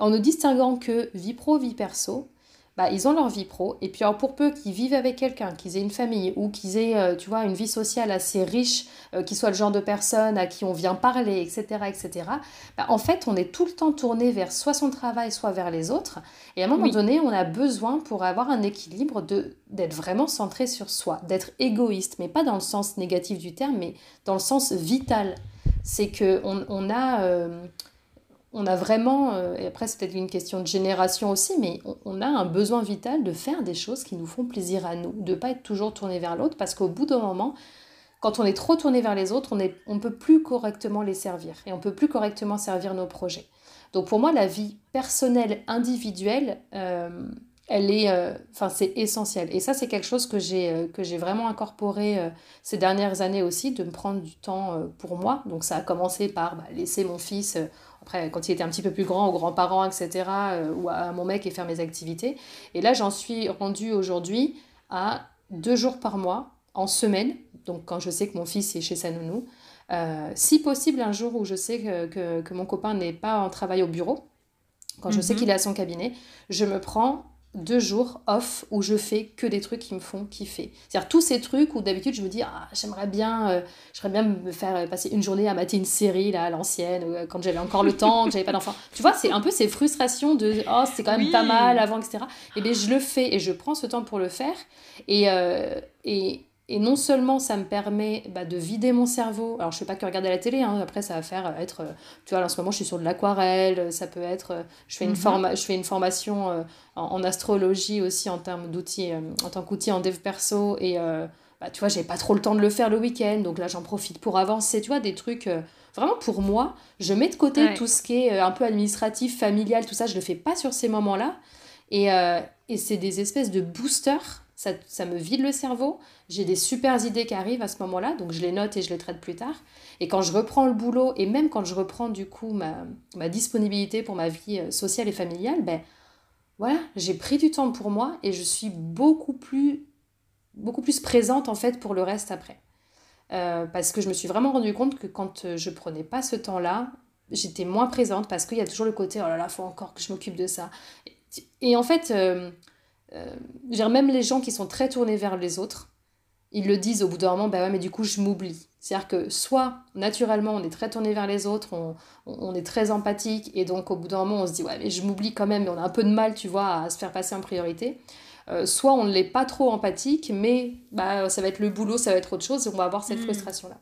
en ne distinguant que vie pro, vie perso, bah, ils ont leur vie pro. Et puis, alors, pour peu qu'ils vivent avec quelqu'un, qu'ils aient une famille ou qu'ils aient, euh, tu vois, une vie sociale assez riche, euh, qu'ils soient le genre de personne à qui on vient parler, etc., etc., bah, en fait, on est tout le temps tourné vers soit son travail, soit vers les autres. Et à un moment donné, on a besoin, pour avoir un équilibre, d'être vraiment centré sur soi, d'être égoïste, mais pas dans le sens négatif du terme, mais dans le sens vital. C'est qu'on on a... Euh, on a vraiment, euh, et après c'est peut-être une question de génération aussi, mais on, a un besoin vital de faire des choses qui nous font plaisir à nous, de ne pas être toujours tourné vers l'autre, parce qu'au bout d'un moment, quand on est trop tourné vers les autres, on ne on peut plus correctement les servir, et on peut plus correctement servir nos projets. Donc pour moi, la vie personnelle, individuelle, euh, elle est, euh, c'est essentiel. Et ça, c'est quelque chose que j'ai que j'ai vraiment incorporé ces dernières années aussi, de me prendre du temps pour moi. Donc ça a commencé par bah, laisser mon fils après, quand il était un petit peu plus grand, aux grands-parents, etc., euh, ou à mon mec et faire mes activités. Et là, j'en suis rendue aujourd'hui à deux jours par mois, en semaine, donc quand je sais que mon fils est chez sa nounou. Euh, si possible, un jour où je sais que, que, mon copain n'est pas en travail au bureau, quand je sais mhm. qu'il est à son cabinet, je me prends deux jours off où je fais que des trucs qui me font kiffer. C'est-à-dire tous ces trucs où d'habitude je me dis ah, j'aimerais bien euh, bien me faire passer une journée à mater une série là à l'ancienne euh, quand j'avais encore le temps, que j'avais pas d'enfant. Tu vois, c'est un peu ces frustrations de oh, c'est quand même pas mal avant etc. Et bien je le fais et je prends ce temps pour le faire et euh, et et non seulement ça me permet bah, de vider mon cerveau, alors je ne fais pas que regarder la télé, hein. après ça va faire euh, être, euh, tu vois, en ce moment je suis sur de l'aquarelle, euh, ça peut être, je fais une, mhm. je fais une formation en, astrologie aussi en termes d'outils, en tant qu'outil en dev perso, et bah, tu vois, j'ai pas trop le temps de le faire le week-end, donc là j'en profite pour avancer, tu vois, des trucs, vraiment pour moi, je mets de côté tout ce qui est un peu administratif, familial, tout ça, je le fais pas sur ces moments-là, et, et c'est des espèces de boosters ça, ça, me vide le cerveau. J'ai des super idées qui arrivent à ce moment-là, donc je les note et je les traite plus tard. Et quand je reprends le boulot, et même quand je reprends du coup ma, ma disponibilité pour ma vie euh, sociale et familiale, ben voilà, j'ai pris du temps pour moi et je suis beaucoup plus, beaucoup plus présente en fait pour le reste après. Euh, parce que je me suis vraiment rendu compte que quand euh, je prenais pas ce temps-là, j'étais moins présente parce qu'il y a toujours le côté oh là là, faut encore que je m'occupe de ça. Et, en fait, même les gens qui sont très tournés vers les autres, ils le disent au bout d'un moment, bah ouais, mais du coup, je m'oublie. C'est-à-dire que soit, naturellement, on est très tourné vers les autres, on, est très empathique, et donc au bout d'un moment, on se dit, ouais, mais je m'oublie quand même, mais on a un peu de mal, tu vois, à se faire passer en priorité. Euh, soit on ne l'est pas trop empathique, mais bah, ça va être le boulot, ça va être autre chose, et on va avoir cette hmm. frustration-là.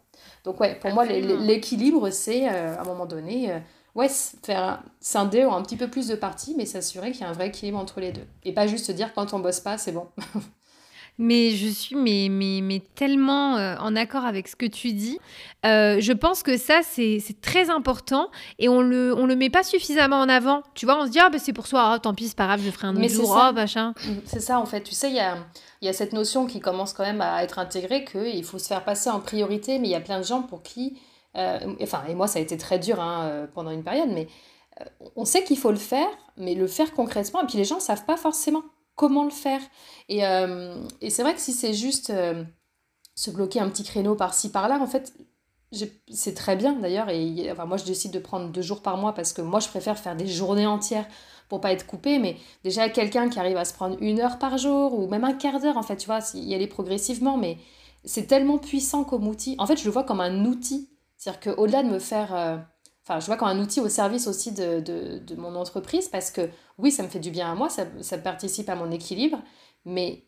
Donc ouais, pour moi, l'équilibre, c'est, euh, à un moment donné, ouais, faire scinder un petit peu plus de parties, mais s'assurer qu'il y a un vrai équilibre entre les deux. Et pas juste se dire quand on bosse pas, c'est bon. Mais je suis mais, mais, mais tellement euh, en accord avec ce que tu dis. Euh, je pense que ça, c'est très important et on le, on le met pas suffisamment en avant. Tu vois, on se dit, ah, bah, c'est pour soi, oh, tant pis, c'est pas grave, je ferai un autre jour, oh, machin. C'est ça, en fait. Tu sais, il y a, y a cette notion qui commence quand même à être intégrée qu'il faut se faire passer en priorité, mais il y a plein de gens pour qui. Euh, enfin, et moi, ça a été très dur hein, pendant une période, mais on sait qu'il faut le faire, mais le faire concrètement, et puis les gens ne savent pas forcément comment le faire. Et, euh, et c'est vrai que si c'est juste euh, se bloquer un petit créneau par-ci, par-là, en fait, c'est très bien d'ailleurs. Et moi, je décide de prendre deux jours par mois parce que moi, je préfère faire des journées entières pour pas être coupé. Mais déjà, quelqu'un qui arrive à se prendre une heure par jour ou même un quart d'heure, en fait, tu vois, y aller progressivement. Mais c'est tellement puissant comme outil. En fait, je le vois comme un outil. C'est-à-dire qu'au-delà de me faire. Euh, enfin, je vois comme un outil au service aussi de, de, de, mon entreprise parce que oui, ça me fait du bien à moi, ça, ça participe à mon équilibre, mais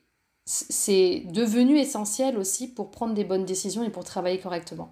c'est devenu essentiel aussi pour prendre des bonnes décisions et pour travailler correctement.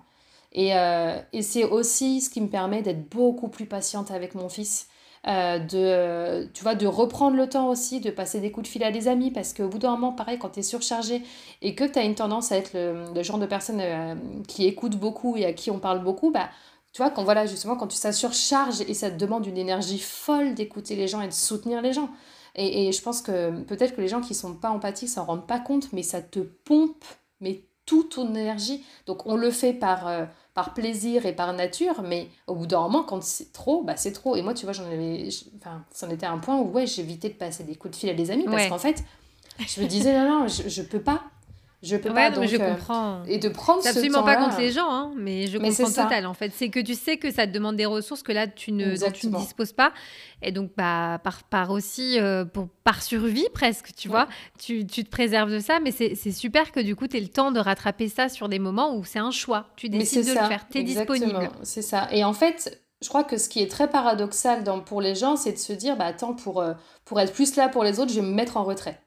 Et, euh, et c'est aussi ce qui me permet d'être beaucoup plus patiente avec mon fils. Euh, de, tu vois, de reprendre le temps aussi, de passer des coups de fil à des amis, parce qu'au bout d'un moment, pareil, quand tu es surchargé et que tu as une tendance à être le, genre de personne euh, qui écoute beaucoup et à qui on parle beaucoup, bah, tu vois, quand voilà, justement, quand tu ça surcharge et ça te demande une énergie folle d'écouter les gens et de soutenir les gens. Et, et je pense que peut-être que les gens qui sont pas empathiques s'en rendent pas compte, mais ça te pompe, mais toute ton énergie. Donc on le fait par, euh, par plaisir et par nature, mais au bout d'un moment, quand c'est trop, bah c'est trop. Et moi, tu vois, j'en avais. Enfin, c'en était un point où, ouais, j'évitais de passer des coups de fil à des amis parce qu'en fait, je me disais, non, non, je, je peux pas. Je peux pas. Donc, je euh, comprends. et de prendre ce absolument pas contre les gens, hein, mais je comprends total. En fait, c'est que tu sais que ça te demande des ressources que là tu ne, tu ne disposes pas, et donc bah par, par aussi euh, pour par survie presque, tu vois, tu, tu, te préserves de ça, mais c'est super que du coup tu aies le temps de rattraper ça sur des moments où c'est un choix. Tu décides de le faire, tu es disponible. C'est ça. Et en fait, je crois que ce qui est très paradoxal dans, pour les gens, c'est de se dire, bah attends, pour, euh, pour être plus là pour les autres, je vais me mettre en retrait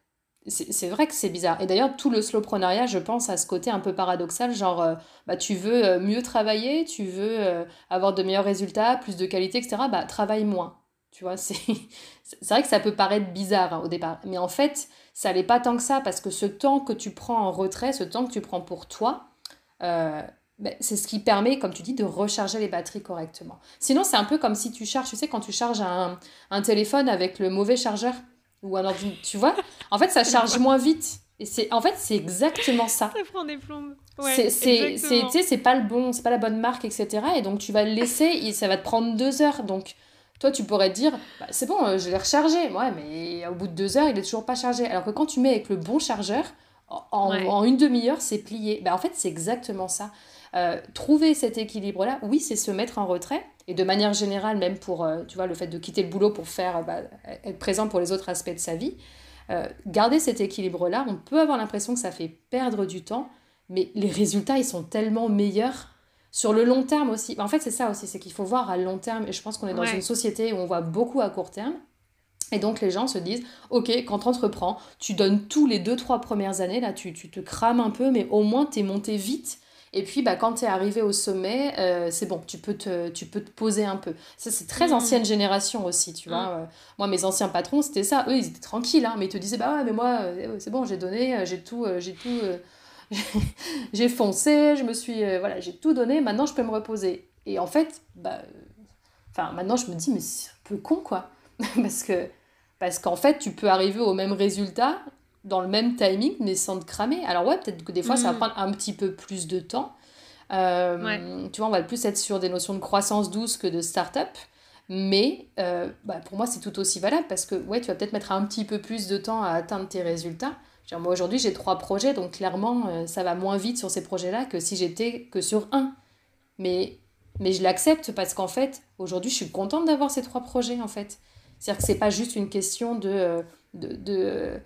c'est vrai que c'est bizarre. Et d'ailleurs, tout le slowprenariat, je pense à ce côté un peu paradoxal, genre, euh, bah, tu veux euh, mieux travailler, tu veux euh, avoir de meilleurs résultats, plus de qualité, etc. Bah, travaille moins. Tu vois, c'est vrai que ça peut paraître bizarre hein, au départ. Mais en fait, ça n'est pas tant que ça, parce que ce temps que tu prends en retrait, ce temps que tu prends pour toi, bah, c'est ce qui permet, comme tu dis, de recharger les batteries correctement. Sinon, c'est un peu comme si tu charges, tu sais, quand tu charges un, un téléphone avec le mauvais chargeur ou alors tu vois en fait ça charge moins vite. Et c'est en fait c'est exactement ça. Ça prend des plombes. Ouais, c'est c'est c'est pas le bon c'est pas la bonne marque etc et donc tu vas le laisser et ça va te prendre deux heures. Donc toi tu pourrais te dire bah, c'est bon euh, je l'ai rechargé. Ouais mais au bout de deux heures il est toujours pas chargé. Alors que quand tu mets avec le bon chargeur en, en une demi-heure c'est plié. Bah en fait c'est exactement ça euh, trouver cet équilibre là oui c'est se mettre en retrait et de manière générale, même pour euh, tu vois, le fait de quitter le boulot pour faire, bah, être présent pour les autres aspects de sa vie, euh, garder cet équilibre-là, on peut avoir l'impression que ça fait perdre du temps, mais les résultats, ils sont tellement meilleurs sur le long terme aussi. En fait, c'est ça aussi, c'est qu'il faut voir à long terme, et je pense qu'on est dans une société où on voit beaucoup à court terme. Et donc les gens se disent, ok, quand tu entreprends, tu donnes tous les deux, trois premières années, là tu, tu te crames un peu, mais au moins tu es monté vite et puis, bah, quand tu es arrivé au sommet, euh, c'est bon, tu peux, te, tu peux te poser un peu. Ça, c'est très mm. ancienne génération aussi, tu vois. Mm. Euh, moi, mes anciens patrons, c'était ça. Eux, ils étaient tranquilles, hein, mais ils te disaient, bah ouais, mais moi, euh, c'est bon, j'ai donné, j'ai tout, j'ai tout, j'ai foncé, je me suis, voilà, j'ai tout donné, maintenant, je peux me reposer. Et en fait, bah, enfin, maintenant, je me dis, mais c'est un peu con, quoi. parce que, parce qu'en fait, tu peux arriver au même résultat dans le même timing, mais sans te cramer. Alors ouais, peut-être que des fois, ça va mm. prendre un petit peu plus de temps. Euh, tu vois, on va plus être sur des notions de croissance douce que de start-up. Mais euh, bah, pour moi, c'est tout aussi valable parce que ouais, tu vas peut-être mettre un petit peu plus de temps à atteindre tes résultats. Genre, moi, aujourd'hui, j'ai trois projets, donc clairement, euh, ça va moins vite sur ces projets-là que si j'étais que sur un. Mais, mais je l'accepte parce qu'en fait, aujourd'hui, je suis contente d'avoir ces trois projets, en fait. C'est-à-dire que c'est pas juste une question de, de, de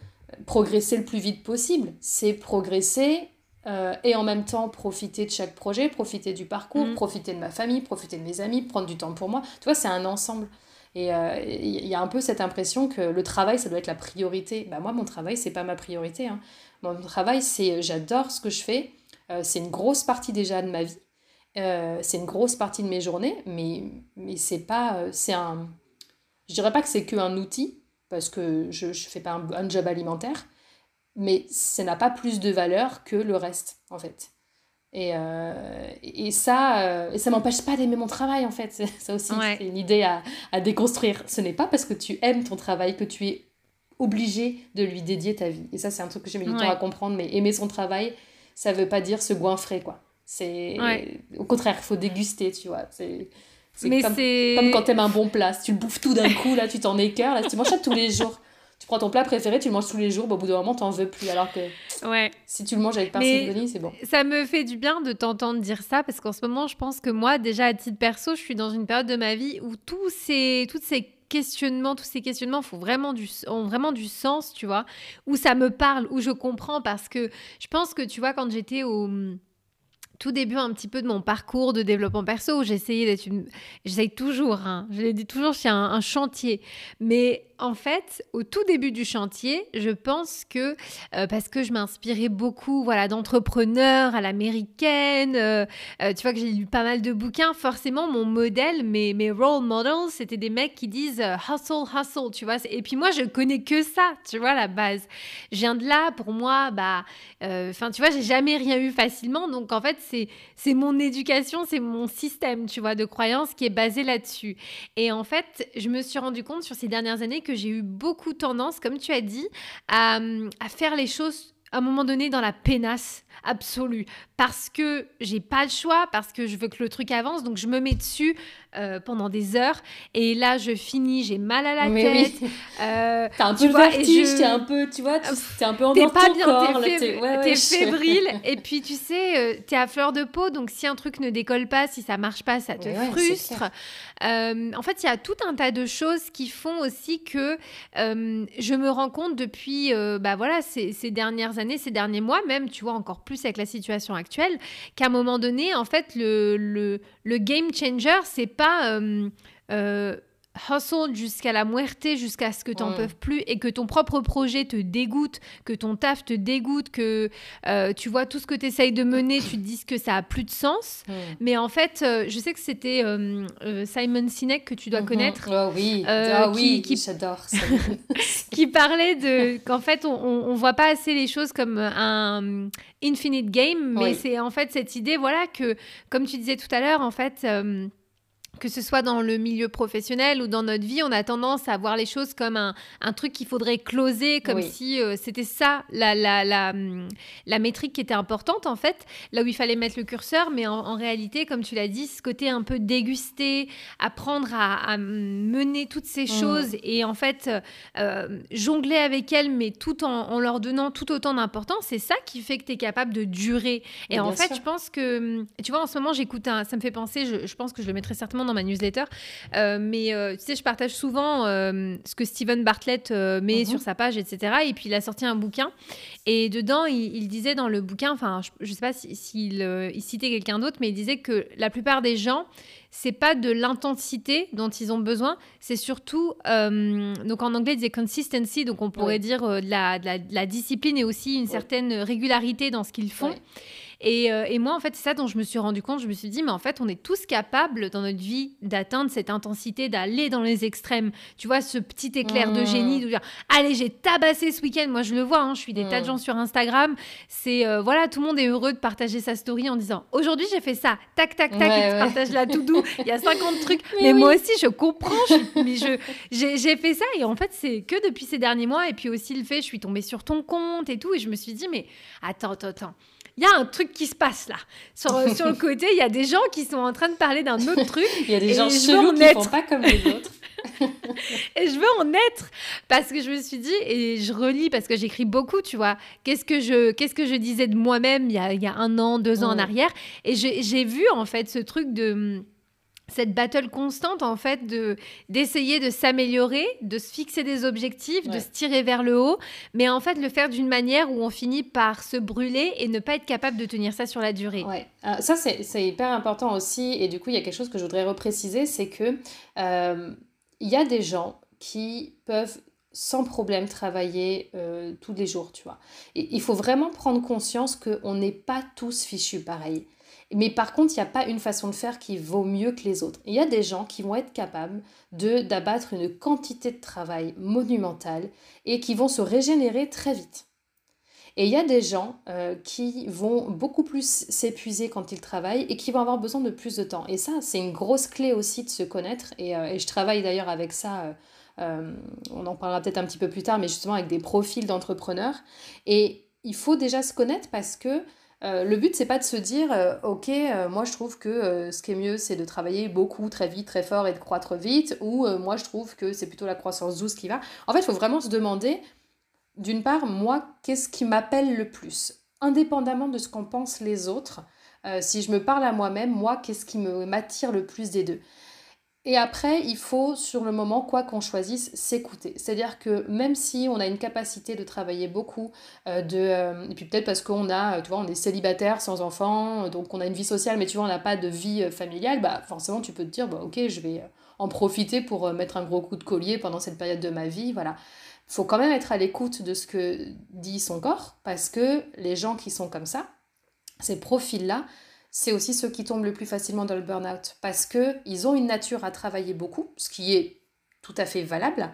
progresser le plus vite possible. C'est progresser euh, et en même temps profiter de chaque projet, profiter du parcours, mm. profiter de ma famille, profiter de mes amis, prendre du temps pour moi. Tu vois, c'est un ensemble. Et il euh, y a un peu cette impression que le travail, ça doit être la priorité. Bah, moi, mon travail, c'est pas ma priorité. Hein. Mon travail, c'est j'adore ce que je fais. Euh, c'est une grosse partie déjà de ma vie. Euh, c'est une grosse partie de mes journées, mais, mais c'est pas. Euh, c'est un. Je dirais pas que c'est qu'un outil, parce que je ne fais pas un, job alimentaire, mais ça n'a pas plus de valeur que le reste, en fait. Et, euh, et ça, et ça m'empêche pas d'aimer mon travail, en fait. Ça aussi, c'est une idée à, à déconstruire. Ce n'est pas parce que tu aimes ton travail que tu es obligé de lui dédier ta vie. Et ça, c'est un truc que j'ai mis du temps à comprendre, mais aimer son travail, ça veut pas dire se goinfrer, quoi. C'est au contraire, il faut déguster, tu vois. C'est comme, comme quand t'aimes un bon plat. Si tu le bouffes tout d'un coup, là, tu t'en écœures. Là, si tu manges ça tous les jours, tu prends ton plat préféré, tu le manges tous les jours, bah, au bout d'un moment, t'en veux plus. Alors que ouais. si tu le manges avec parcimonie, c'est bon. Ça me fait du bien de t'entendre dire ça parce qu'en ce moment, je pense que moi, déjà à titre perso, je suis dans une période de ma vie où tous ces, toutes ces questionnements, tous ces questionnements font vraiment du, ont vraiment du sens, tu vois, où ça me parle, où je comprends parce que je pense que, tu vois, quand j'étais au tout début un petit peu de mon parcours de développement perso où j'essayais d'être une... J'essaye toujours, hein, je l'ai dit toujours, un, un chantier. Mais en fait, au tout début du chantier, je pense que euh, parce que je m'inspirais beaucoup, voilà, d'entrepreneurs à l'américaine, euh, euh, tu vois que j'ai lu pas mal de bouquins, forcément mon modèle, mes, mes role models, c'était des mecs qui disent hustle, hustle, tu vois. Et puis moi, je connais que ça, tu vois, la base. Je viens de là, pour moi, bah, enfin, tu vois, j'ai jamais rien eu facilement, donc en fait, c'est mon éducation, c'est mon système, tu vois, de croyance qui est basé là-dessus. Et en fait, je me suis rendu compte sur ces dernières années que j'ai eu beaucoup tendance, comme tu as dit, à, à faire les choses à un moment donné dans la pénasse absolue parce que j'ai pas le choix, parce que je veux que le truc avance, donc je me mets dessus euh, pendant des heures et là je finis, j'ai mal à la tête. Oui. Euh, t'as un peu le vertige, t'es un peu, tu vois, t'es un peu en T'es pas bien, t'es fébrile et puis tu sais, euh, t'es à fleur de peau, donc si un truc ne décolle pas, si ça marche pas, ça te frustre. en fait, il y a tout un tas de choses qui font aussi que je me rends compte depuis, bah voilà, ces, ces dernières années, ces derniers mois même, tu vois encore plus avec la situation actuelle, qu'à un moment donné, en fait, le, le, game changer, c'est pas euh, euh, hustle jusqu'à la muerte, jusqu'à ce que tu n'en peux plus et que ton propre projet te dégoûte, que ton taf te dégoûte, que euh, tu vois tout ce que tu essayes de mener, tu te dis que ça a plus de sens. Mais en fait, je sais que c'était Simon Sinek que tu dois mm-hmm. connaître. Oh oui, ah, oui, qui, j'adore. qui parlait de qu'en fait, on, on, voit pas assez les choses comme un infinite game, mais c'est en fait cette idée, voilà, que comme tu disais tout à l'heure, en fait que ce soit dans le milieu professionnel ou dans notre vie, on a tendance à voir les choses comme un, un truc qu'il faudrait closer, comme si euh, c'était ça la, la, la, hum, la, métrique qui était importante en fait, là où il fallait mettre le curseur, mais en, réalité, comme tu l'as dit, ce côté un peu dégusté, apprendre à, mener toutes ces mmh. choses et en fait euh, jongler avec elles, mais tout en, en leur donnant tout autant d'importance, c'est ça qui fait que tu es capable de durer. Et en fait, je pense que, hum, tu vois, en ce moment, j'écoute un, ça me fait penser, je, je pense que je le mettrai certainement dans ma newsletter. Euh, mais euh, tu sais, je partage souvent euh, ce que Steven Bartlett met mhm. sur sa page, etc. Et puis il a sorti un bouquin. Et dedans, il, disait dans le bouquin, enfin, je, ne sais pas s'il il citait quelqu'un d'autre, mais il disait que la plupart des gens, c'est pas de l'intensité dont ils ont besoin, c'est surtout, donc en anglais, il disait consistency, donc on pourrait dire de la, de, la, discipline et aussi une certaine régularité dans ce qu'ils font. Euh, et, moi, en fait, c'est ça dont je me suis rendu compte. Je me suis dit, mais en fait, on est tous capables dans notre vie d'atteindre cette intensité, d'aller dans les extrêmes. Tu vois, ce petit éclair de mmh. génie, de dire, allez, j'ai tabassé ce week-end. Moi, je le vois, hein, je suis des tas de mmh. gens sur Instagram. C'est, euh, voilà, tout le monde est heureux de partager sa story en disant, aujourd'hui, j'ai fait ça. Tac, tac, tac, et tu partages la tout doux. Il y a 50 trucs. Mais, moi aussi, je comprends. mais je, j'ai, fait ça. Et en fait, c'est que depuis ces derniers mois. Et puis aussi le fait, je suis tombée sur ton compte et tout. Et je me suis dit, mais attends, attends, attends il y a un truc qui se passe là. Sur, sur le côté, il y a des gens qui sont en train de parler d'un autre truc. Il y a des gens chelous qui font pas comme les autres. et je veux en être parce que je me suis dit et je relis parce que j'écris beaucoup, tu vois. Qu'est-ce que je qu'est-ce que je disais de moi-même il, il, y a un an, deux ans en arrière et j'ai vu en fait ce truc de cette battle constante en fait de d'essayer de s'améliorer, de se fixer des objectifs, de se tirer vers le haut, mais en fait le faire d'une manière où on finit par se brûler et ne pas être capable de tenir ça sur la durée. Ouais. Euh, ça c'est hyper important aussi et du coup il y a quelque chose que je voudrais repréciser, c'est que euh, il y a des gens qui peuvent sans problème travailler euh, tous les jours, tu vois. Et il faut vraiment prendre conscience qu'on n'est pas tous fichus pareil. Mais par contre, il n'y a pas une façon de faire qui vaut mieux que les autres. Il y a des gens qui vont être capables d'abattre une quantité de travail monumentale et qui vont se régénérer très vite. Et il y a des gens euh, qui vont beaucoup plus s'épuiser quand ils travaillent et qui vont avoir besoin de plus de temps. Et ça, c'est une grosse clé aussi de se connaître. Et, euh, je travaille d'ailleurs avec ça. Euh, on en parlera peut-être un petit peu plus tard, mais justement avec des profils d'entrepreneurs. Et il faut déjà se connaître parce que le but, c'est pas de se dire, ok, moi je trouve que ce qui est mieux, c'est de travailler beaucoup, très vite, très fort et de croître vite, ou moi je trouve que c'est plutôt la croissance douce qui va. En fait, il faut vraiment se demander, d'une part, moi, qu'est-ce qui m'appelle le plus? Indépendamment de ce qu'en pensent les autres, euh, si je me parle à moi-même, moi, qu'est-ce qui m'attire le plus des deux? Et après, il faut, sur le moment, quoi qu'on choisisse, s'écouter. C'est-à-dire que même si on a une capacité de travailler beaucoup, euh, de, euh, et puis peut-être parce qu'on a, tu vois, on est célibataire, sans enfants, donc on a une vie sociale, mais tu vois, on n'a pas de vie familiale, bah forcément, tu peux te dire, bah, ok, je vais en profiter pour mettre un gros coup de collier pendant cette période de ma vie, voilà faut quand même être à l'écoute de ce que dit son corps, parce que les gens qui sont comme ça, ces profils-là, c'est aussi ceux qui tombent le plus facilement dans le burn-out, parce qu'ils ont une nature à travailler beaucoup, ce qui est tout à fait valable,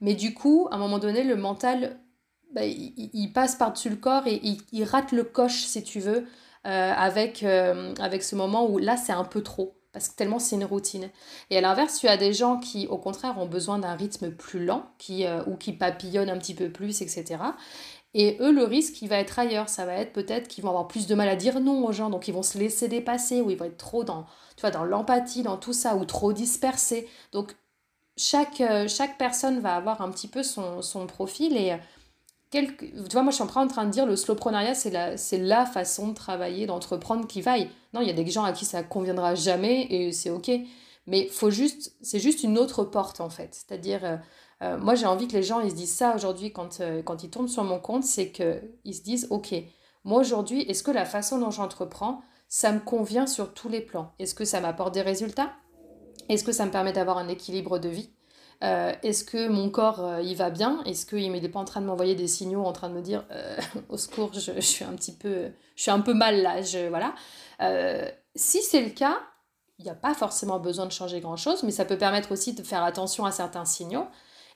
mais du coup, à un moment donné, le mental, bah, il, passe par-dessus le corps et il, rate le coche, si tu veux, euh, avec, euh, avec ce moment où là, c'est un peu trop parce que tellement c'est une routine. Et à l'inverse, tu as des gens qui, au contraire, ont besoin d'un rythme plus lent, qui, euh, ou qui papillonnent un petit peu plus, etc. Et eux, le risque, il va être ailleurs. Ça va être peut-être qu'ils vont avoir plus de mal à dire non aux gens, donc ils vont se laisser dépasser, ou ils vont être trop dans, dans l'empathie, dans tout ça, ou trop dispersés. Donc, chaque, euh, chaque personne va avoir un petit peu son, son profil et tu vois, moi je suis en train de dire le slowprenariat, c'est la, c'est la façon de travailler, d'entreprendre qui vaille. Non, il y a des gens à qui ça conviendra jamais et c'est ok. Mais faut juste, c'est juste une autre porte en fait. C'est-à-dire, euh, euh, moi j'ai envie que les gens ils se disent ça aujourd'hui quand, euh, quand ils tombent sur mon compte, c'est qu'ils se disent ok, moi aujourd'hui, est-ce que la façon dont j'entreprends, ça me convient sur tous les plans? Est-ce que ça m'apporte des résultats? Est-ce que ça me permet d'avoir un équilibre de vie? Euh, est-ce que mon corps il va bien? Est-ce qu'il n'est pas en train de m'envoyer des signaux, en train de me dire au secours, je, suis un petit peu, je suis un peu mal là, je, voilà. si c'est le cas, il n'y a pas forcément besoin de changer grand-chose, mais ça peut permettre aussi de faire attention à certains signaux.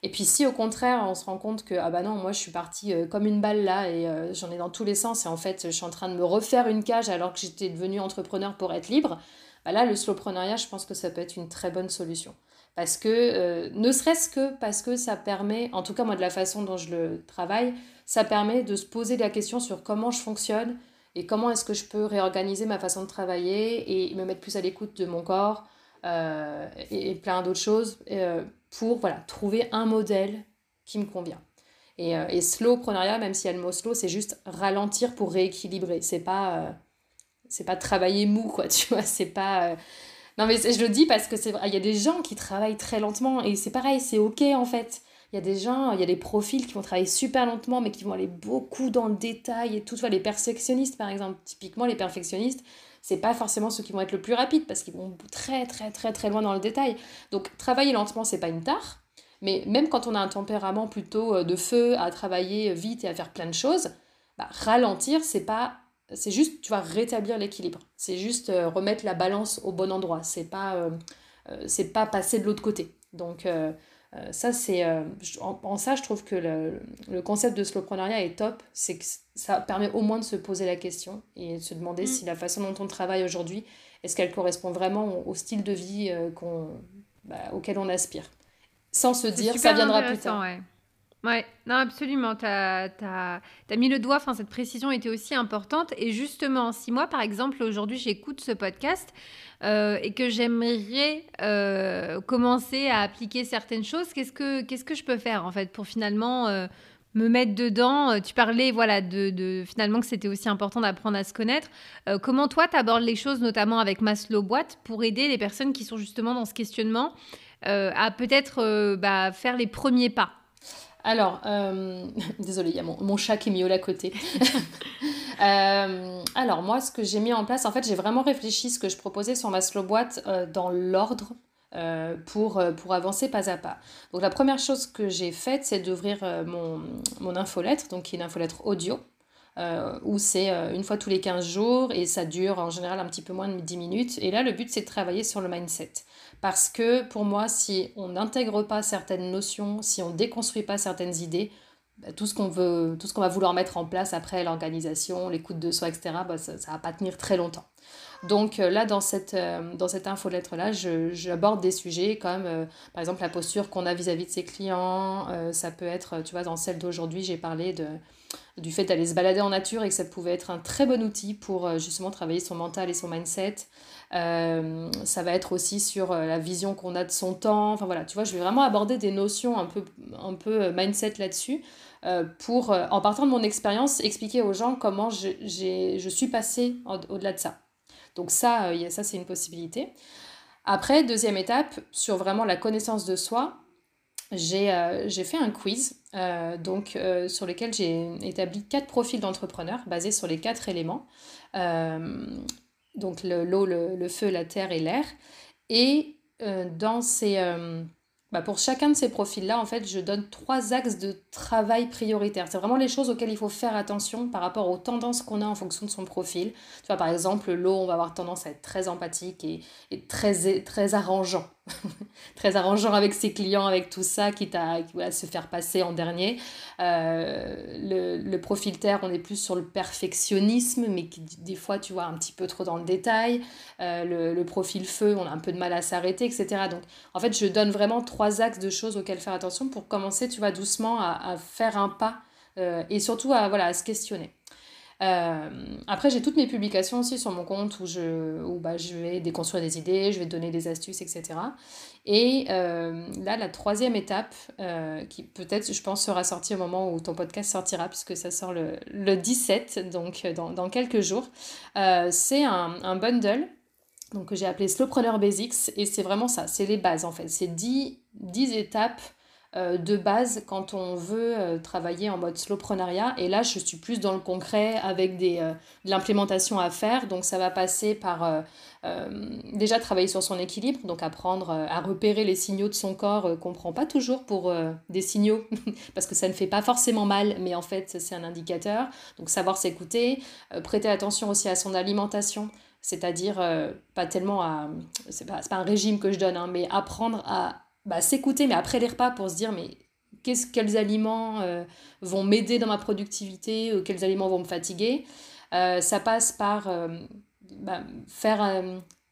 Et puis si au contraire on se rend compte que ah bah non moi je suis partie comme une balle là et j'en ai dans tous les sens et en fait je suis en train de me refaire une cage alors que j'étais devenue entrepreneur pour être libre, bah là le slowpreneuriat je pense que ça peut être une très bonne solution. Parce que, euh, ne serait-ce que parce que ça permet, en tout cas moi de la façon dont je le travaille, ça permet de se poser la question sur comment je fonctionne et comment est-ce que je peux réorganiser ma façon de travailler et me mettre plus à l'écoute de mon corps euh, et, plein d'autres choses euh, pour voilà, trouver un modèle qui me convient. Et, et slowpreneuriat, même s'il y a mot slow, c'est juste ralentir pour rééquilibrer. C'est pas, c'est pas travailler mou, quoi, tu vois. C'est pas non, mais je le dis parce que c'est Il y a des gens qui travaillent très lentement et c'est pareil, c'est ok en fait. Il y a des gens, il y a des profils qui vont travailler super lentement mais qui vont aller beaucoup dans le détail et tout. Tu les perfectionnistes par exemple, typiquement les perfectionnistes, c'est pas forcément ceux qui vont être le plus rapides parce qu'ils vont très très très très loin dans le détail. Donc travailler lentement, c'est pas une tare. Mais même quand on a un tempérament plutôt euh, de feu à travailler vite et à faire plein de choses, bah, ralentir, c'est pas c'est juste, tu vas rétablir l'équilibre. C'est juste euh, remettre la balance au bon endroit. C'est pas, euh, c'est pas passer de l'autre côté. Donc, ça, c'est. En, ça, je trouve que le, le concept de slowpreneuriat est top. C'est que ça permet au moins de se poser la question et de se demander mm. si la façon dont on travaille aujourd'hui, est-ce qu'elle correspond vraiment au, style de vie qu'on, bah, auquel on aspire. Sans se dire, ça viendra plus tard. Ouais, non, absolument. Tu as, as, mis le doigt, enfin, cette précision était aussi importante. Et justement, si moi, par exemple, aujourd'hui, j'écoute ce podcast euh, et que j'aimerais euh, commencer à appliquer certaines choses, qu'est-ce que, qu'est-ce que je peux faire, en fait, pour finalement euh, me mettre dedans? Tu parlais, voilà, de, de finalement que c'était aussi important d'apprendre à se connaître. comment toi, tu abordes les choses, notamment avec Maslow Boîte, pour aider les personnes qui sont justement dans ce questionnement à peut-être bah, faire les premiers pas? Alors, euh, désolé, il y a mon, chat qui est miaule à côté. Euh, alors, moi, ce que j'ai mis en place, en fait, j'ai vraiment réfléchi ce que je proposais sur ma slow boîte euh, dans l'ordre pour, pour avancer pas à pas. Donc, la première chose que j'ai faite, c'est d'ouvrir mon, mon infolettre, donc qui est une infolettre audio. Où c'est une fois tous les 15 jours et ça dure en général un petit peu moins de 10 minutes. Et là, le but, c'est de travailler sur le mindset. Parce que pour moi, si on n'intègre pas certaines notions, si on déconstruit pas certaines idées, bah, tout ce qu'on veut, tout ce qu'on va vouloir mettre en place après l'organisation, l'écoute de soi, etc., bah, ça ne va pas tenir très longtemps. Donc euh, là, dans cette, euh, dans cette infolettre-là, j'aborde des sujets comme, euh, par exemple, la posture qu'on a vis-à-vis de ses clients. ça peut être, tu vois, dans celle d'aujourd'hui, j'ai parlé de, du fait d'aller se balader en nature et que ça pouvait être un très bon outil pour justement travailler son mental et son mindset. ça va être aussi sur la vision qu'on a de son temps. Enfin voilà, tu vois, je vais vraiment aborder des notions un peu, un peu mindset là-dessus. pour, en partant de mon expérience, expliquer aux gens comment je, je suis passée au-delà de ça. Donc ça, euh, ça c'est une possibilité. Après, deuxième étape, sur vraiment la connaissance de soi, j'ai euh, fait un quiz euh, donc, sur lequel j'ai établi quatre profils d'entrepreneurs basés sur les quatre éléments. donc l'eau, le, le, feu, la terre et l'air. Et dans ces bah pour chacun de ces profils-là, en fait, je donne trois axes de travail prioritaires. C'est vraiment les choses auxquelles il faut faire attention par rapport aux tendances qu'on a en fonction de son profil. Tu vois, par exemple, l'eau, on va avoir tendance à être très empathique et, et très, très arrangeant. très arrangeant avec ses clients, avec tout ça, quitte à, à se faire passer en dernier. Euh, le, le, profil terre, on est plus sur le perfectionnisme, mais qui, des fois, tu vois, un petit peu trop dans le détail. Euh, le, le, profil feu, on a un peu de mal à s'arrêter, etc. Donc, en fait, je donne vraiment trois axes de choses auxquelles faire attention pour commencer, tu vois, doucement à, à faire un pas euh, et surtout à, voilà, à se questionner. Euh, après, j'ai toutes mes publications aussi sur mon compte où je, où, bah, je vais déconstruire des idées, je vais donner des astuces, etc. Et euh, là, la troisième étape, euh, qui peut-être, je pense, sera sortie au moment où ton podcast sortira, puisque ça sort le, le 17, donc dans, dans quelques jours, c'est un, un bundle donc, que j'ai appelé Slowpreneur Basics. Et c'est vraiment ça, c'est les bases en fait. C'est 10, 10 étapes de base quand on veut euh, travailler en mode slowpreneuriat. Et là, je suis plus dans le concret avec des, euh, de l'implémentation à faire. Donc, ça va passer par déjà travailler sur son équilibre, donc apprendre à repérer les signaux de son corps qu'on ne prend pas toujours pour des signaux, parce que ça ne fait pas forcément mal, mais en fait, c'est un indicateur. Donc, savoir s'écouter, prêter attention aussi à son alimentation c'est-à-dire pas tellement à c'est pas, pas un régime que je donne hein, mais apprendre à bah, s'écouter, mais après les repas pour se dire, mais quels aliments euh, vont m'aider dans ma productivité, ou quels aliments vont me fatiguer. Euh, ça passe par euh, bah, faire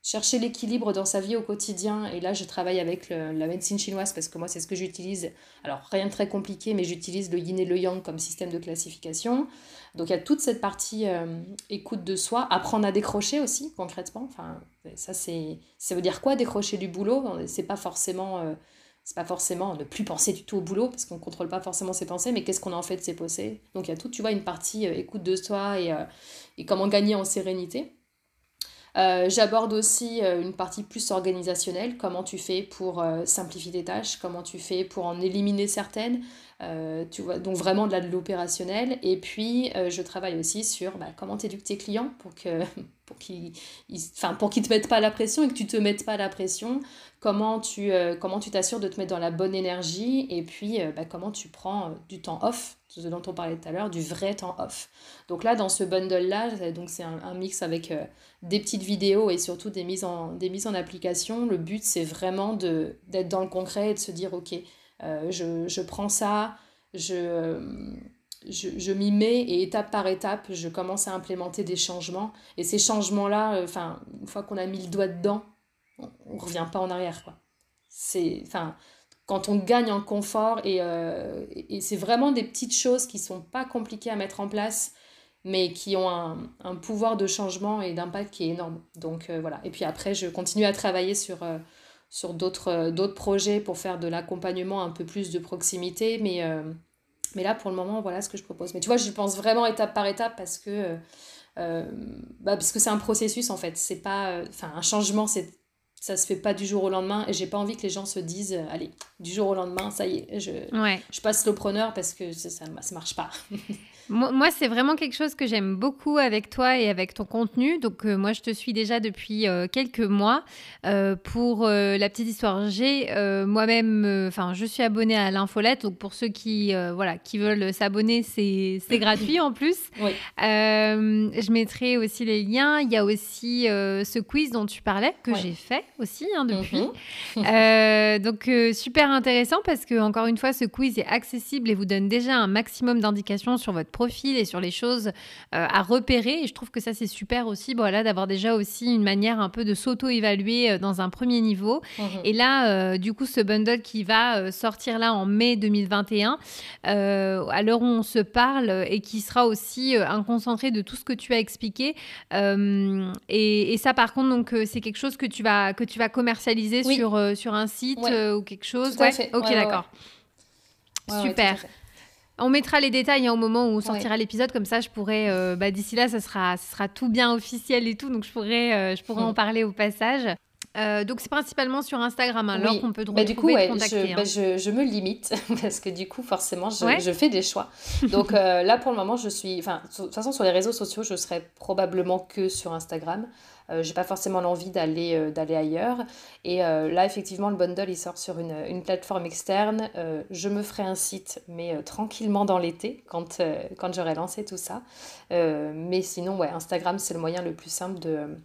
chercher l'équilibre dans sa vie au quotidien. Et là, je travaille avec la médecine chinoise parce que moi, c'est ce que j'utilise. Alors, rien de très compliqué, mais j'utilise le yin et le yang comme système de classification. Donc, il y a toute cette partie écoute de soi, apprendre à décrocher aussi, concrètement. Enfin, ça, c'est, ça veut dire quoi décrocher du boulot? C'est pas forcément c'est pas forcément ne plus penser du tout au boulot parce qu'on ne contrôle pas forcément ses pensées mais qu'est-ce qu'on a en fait de ses pensées? Donc il y a tout tu vois une partie euh, écoute de soi et, euh, et comment gagner en sérénité euh, j'aborde aussi une partie plus organisationnelle. Comment tu fais pour simplifier tes tâches? Comment tu fais pour en éliminer certaines? Tu vois donc vraiment de, l'opérationnel. Et puis je travaille aussi sur bah, comment éduques tes clients pour que pour qu'ils enfin pour qu'ils te mettent pas la pression et que tu te mettes pas la pression. Comment tu euh, comment tu t'assures de te mettre dans la bonne énergie? Et puis euh, bah, comment tu prends euh, du temps off ce dont on parlait tout à l'heure du vrai temps off donc là dans ce bundle là donc c'est un, mix avec des petites vidéos et surtout des mises en des mises en application le but c'est vraiment d'être dans le concret et de se dire ok je, je prends ça je je, je m'y mets et étape par étape, je commence à implémenter des changements. Et ces changements-là, euh, une fois qu'on a mis le doigt dedans, on ne revient pas en arrière. C'est, quand on gagne en confort, et, euh, et c'est vraiment des petites choses qui sont pas compliquées à mettre en place, mais qui ont un, pouvoir de changement et d'impact qui est énorme. Donc euh, voilà. Et puis après, je continue à travailler sur, sur d'autres, d'autres projets pour faire de l'accompagnement un peu plus de proximité, mais mais là, pour le moment, voilà ce que je propose. Mais tu vois, je pense vraiment étape par étape parce que euh, euh, bah, parce que c'est un processus en fait. C'est pas, euh, enfin, un changement, c'est ça se fait pas du jour au lendemain et j'ai pas envie que les gens se disent allez du jour au lendemain ça y est je, je passe le preneur parce que ça, ça, ça marche pas Moi, c'est vraiment quelque chose que j'aime beaucoup avec toi et avec ton contenu. Donc, euh, moi, je te suis déjà depuis euh, quelques mois. Euh, pour la petite histoire, j'ai moi-même, enfin, je suis abonnée à l'infolette. Donc, pour ceux qui, voilà, qui veulent s'abonner, c'est gratuit en plus. je mettrai aussi les liens. Il y a aussi ce quiz dont tu parlais que j'ai fait aussi hein, depuis. Mhm. donc, super intéressant parce que encore une fois, ce quiz est accessible et vous donne déjà un maximum d'indications sur votre profil et sur les choses euh, à repérer. Et je trouve que ça, c'est super aussi, voilà, d'avoir déjà aussi une manière un peu de s'auto-évaluer euh, dans un premier niveau. Mhm. Et là, euh, du coup, ce bundle qui va sortir là en mai 2021, à l'heure où on se parle, et qui sera aussi un concentré de tout ce que tu as expliqué. Et, ça, par contre, donc, c'est quelque chose que tu vas, que tu vas commercialiser sur, sur un site ou quelque chose. Tout fait. Ok, d'accord. Super. On mettra les détails hein, au moment où on sortira l'épisode, comme ça je pourrais, euh, bah, d'ici là, ça sera, ça sera tout bien officiel et tout, donc je pourrais, euh, je pourrais en parler au passage. Euh, donc c'est principalement sur Instagram, alors hein, qu'on peut bah, du coup, contacter. Je, bah, hein. je, me limite parce que du coup, forcément, je, je fais des choix. Donc là, pour le moment, je suis, enfin, de toute façon, sur les réseaux sociaux, je serai probablement que sur Instagram. Euh, j'ai pas forcément l'envie d'aller euh, d'aller ailleurs. Et euh, là, effectivement, le bundle, il sort sur une, une plateforme externe. je me ferai un site, mais tranquillement dans l'été, quand, quand j'aurai lancé tout ça. mais sinon, ouais, Instagram, c'est le moyen le plus simple de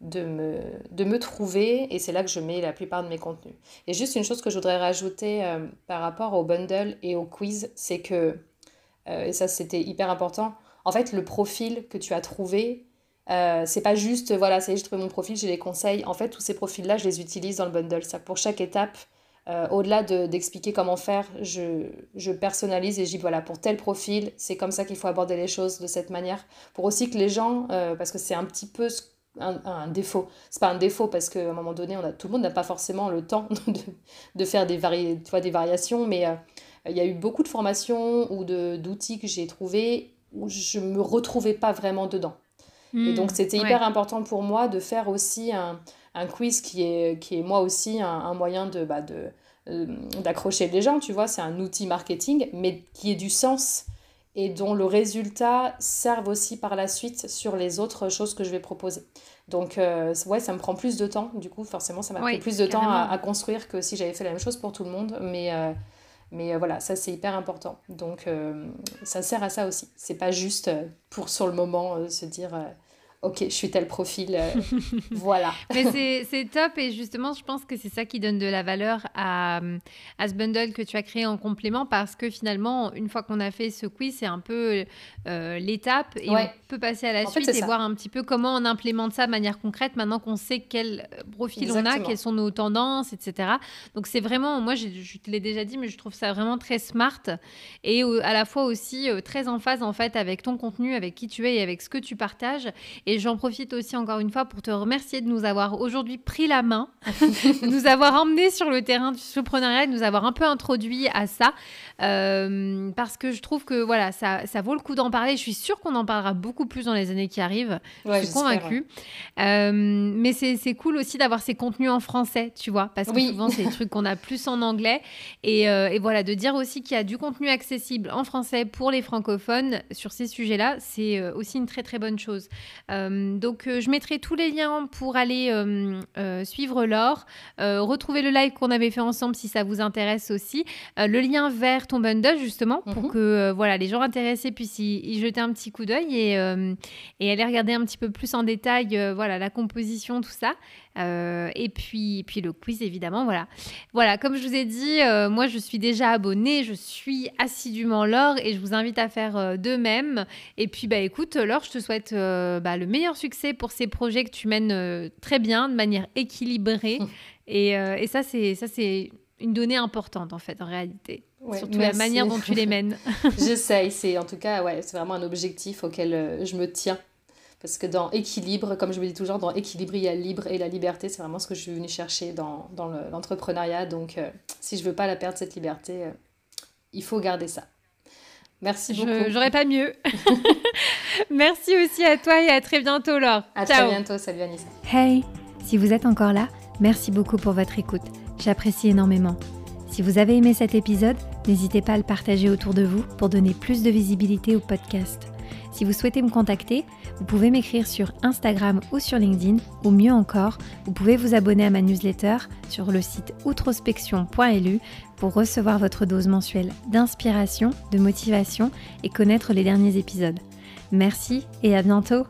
de me, de me trouver et c'est là que je mets la plupart de mes contenus. Et juste une chose que je voudrais rajouter par rapport au bundle et au quiz, c'est que, et ça c'était hyper important, en fait le profil que tu as trouvé, euh, c'est pas juste, voilà, c'est juste mon profil, j'ai les conseils. En fait, tous ces profils-là, je les utilise dans le bundle. Ça, pour chaque étape, euh, au-delà d'expliquer comment faire, je, je personnalise et je dis, voilà, pour tel profil, c'est comme ça qu'il faut aborder les choses de cette manière. Pour aussi que les gens, euh, parce que c'est un petit peu un, un défaut. C'est pas un défaut parce qu'à un moment donné, on a, tout le monde n'a pas forcément le temps de, de faire des, vari, tu vois, des variations, mais il y a eu beaucoup de formations ou d'outils que j'ai trouvés où je me retrouvais pas vraiment dedans. Et donc, hmm, c'était hyper important pour moi de faire aussi un, un, quiz qui est, qui est moi aussi un, un moyen de, bah, de, euh, d'accrocher les gens, tu vois. C'est un outil marketing, mais qui ait du sens et dont le résultat serve aussi par la suite sur les autres choses que je vais proposer. Donc, euh, ouais, ça me prend plus de temps. Du coup, forcément, ça m'a pris plus de temps à, à, construire que si j'avais fait la même chose pour tout le monde. Mais, euh, mais voilà, ça, c'est hyper important. Donc, ça sert à ça aussi. C'est pas juste pour, sur le moment, se dire ok, je suis tel profil, euh, voilà. Mais c'est top et justement, je pense que c'est ça qui donne de la valeur à, à, ce bundle que tu as créé en complément parce que finalement, une fois qu'on a fait ce quiz, c'est un peu euh, l'étape et on peut passer à la suite et voir un petit peu comment on implémente ça de manière concrète maintenant qu'on sait quel profil on a, quelles sont nos tendances, etc. Donc c'est vraiment, moi je, te l'ai déjà dit, mais je trouve ça vraiment très smart et à la fois aussi euh, très en phase en fait avec ton contenu, avec qui tu es et avec ce que tu partages. Et et j'en profite aussi encore une fois pour te remercier de nous avoir aujourd'hui pris la main, de nous avoir emmenés sur le terrain du entrepreneuriat, de nous avoir un peu introduit à ça. Euh, parce que je trouve que voilà, ça, ça vaut le coup d'en parler. Je suis sûre qu'on en parlera beaucoup plus dans les années qui arrivent. je suis convaincue. Euh, mais c'est cool aussi d'avoir ces contenus en français, tu vois, parce que souvent c'est des trucs qu'on a plus en anglais. Et, euh, et voilà, de dire aussi qu'il y a du contenu accessible en français pour les francophones sur ces sujets-là, c'est aussi une très très bonne chose. Euh, donc, euh, je mettrai tous les liens pour aller euh, suivre Laure, retrouver le live qu'on avait fait ensemble si ça vous intéresse aussi, le lien vers ton bundle justement pour mhm. que voilà les gens intéressés puissent y, jeter un petit coup d'œil et, et, aller regarder un petit peu plus en détail voilà la composition, tout ça. Euh, et puis, puis le quiz, évidemment. Voilà. voilà, comme je vous ai dit, euh, moi, je suis déjà abonnée, je suis assidûment Laure et je vous invite à faire euh, de même. Et puis, bah, écoute, Laure, je te souhaite bah, le meilleur succès pour ces projets que tu mènes très bien, de manière équilibrée. et, et, ça, c'est ça, c'est une donnée importante, en fait, en réalité. Surtout la manière dont tu les mènes. J'essaye, c'est en tout cas, ouais, c'est vraiment un objectif auquel je me tiens parce que dans équilibre, comme je me dis toujours, dans équilibre, il y a libre et la liberté, c'est vraiment ce que je suis venue chercher dans, dans l'entrepreneuriat. Donc, euh, si je veux pas la perdre, cette liberté, euh, il faut garder ça. Merci beaucoup. J'aurais pas mieux. Merci aussi à toi et à très bientôt, Laure. À très bientôt. Salut, Anis. Hey, si vous êtes encore là, merci beaucoup pour votre écoute. J'apprécie énormément. Si vous avez aimé cet épisode, N'hésitez pas à le partager autour de vous pour donner plus de visibilité au podcast. Si vous souhaitez me contacter, vous pouvez m'écrire sur Instagram ou sur LinkedIn, ou mieux encore, vous pouvez vous abonner à ma newsletter sur le site outrospection.lu pour recevoir votre dose mensuelle d'inspiration, de motivation et connaître les derniers épisodes. Merci et à bientôt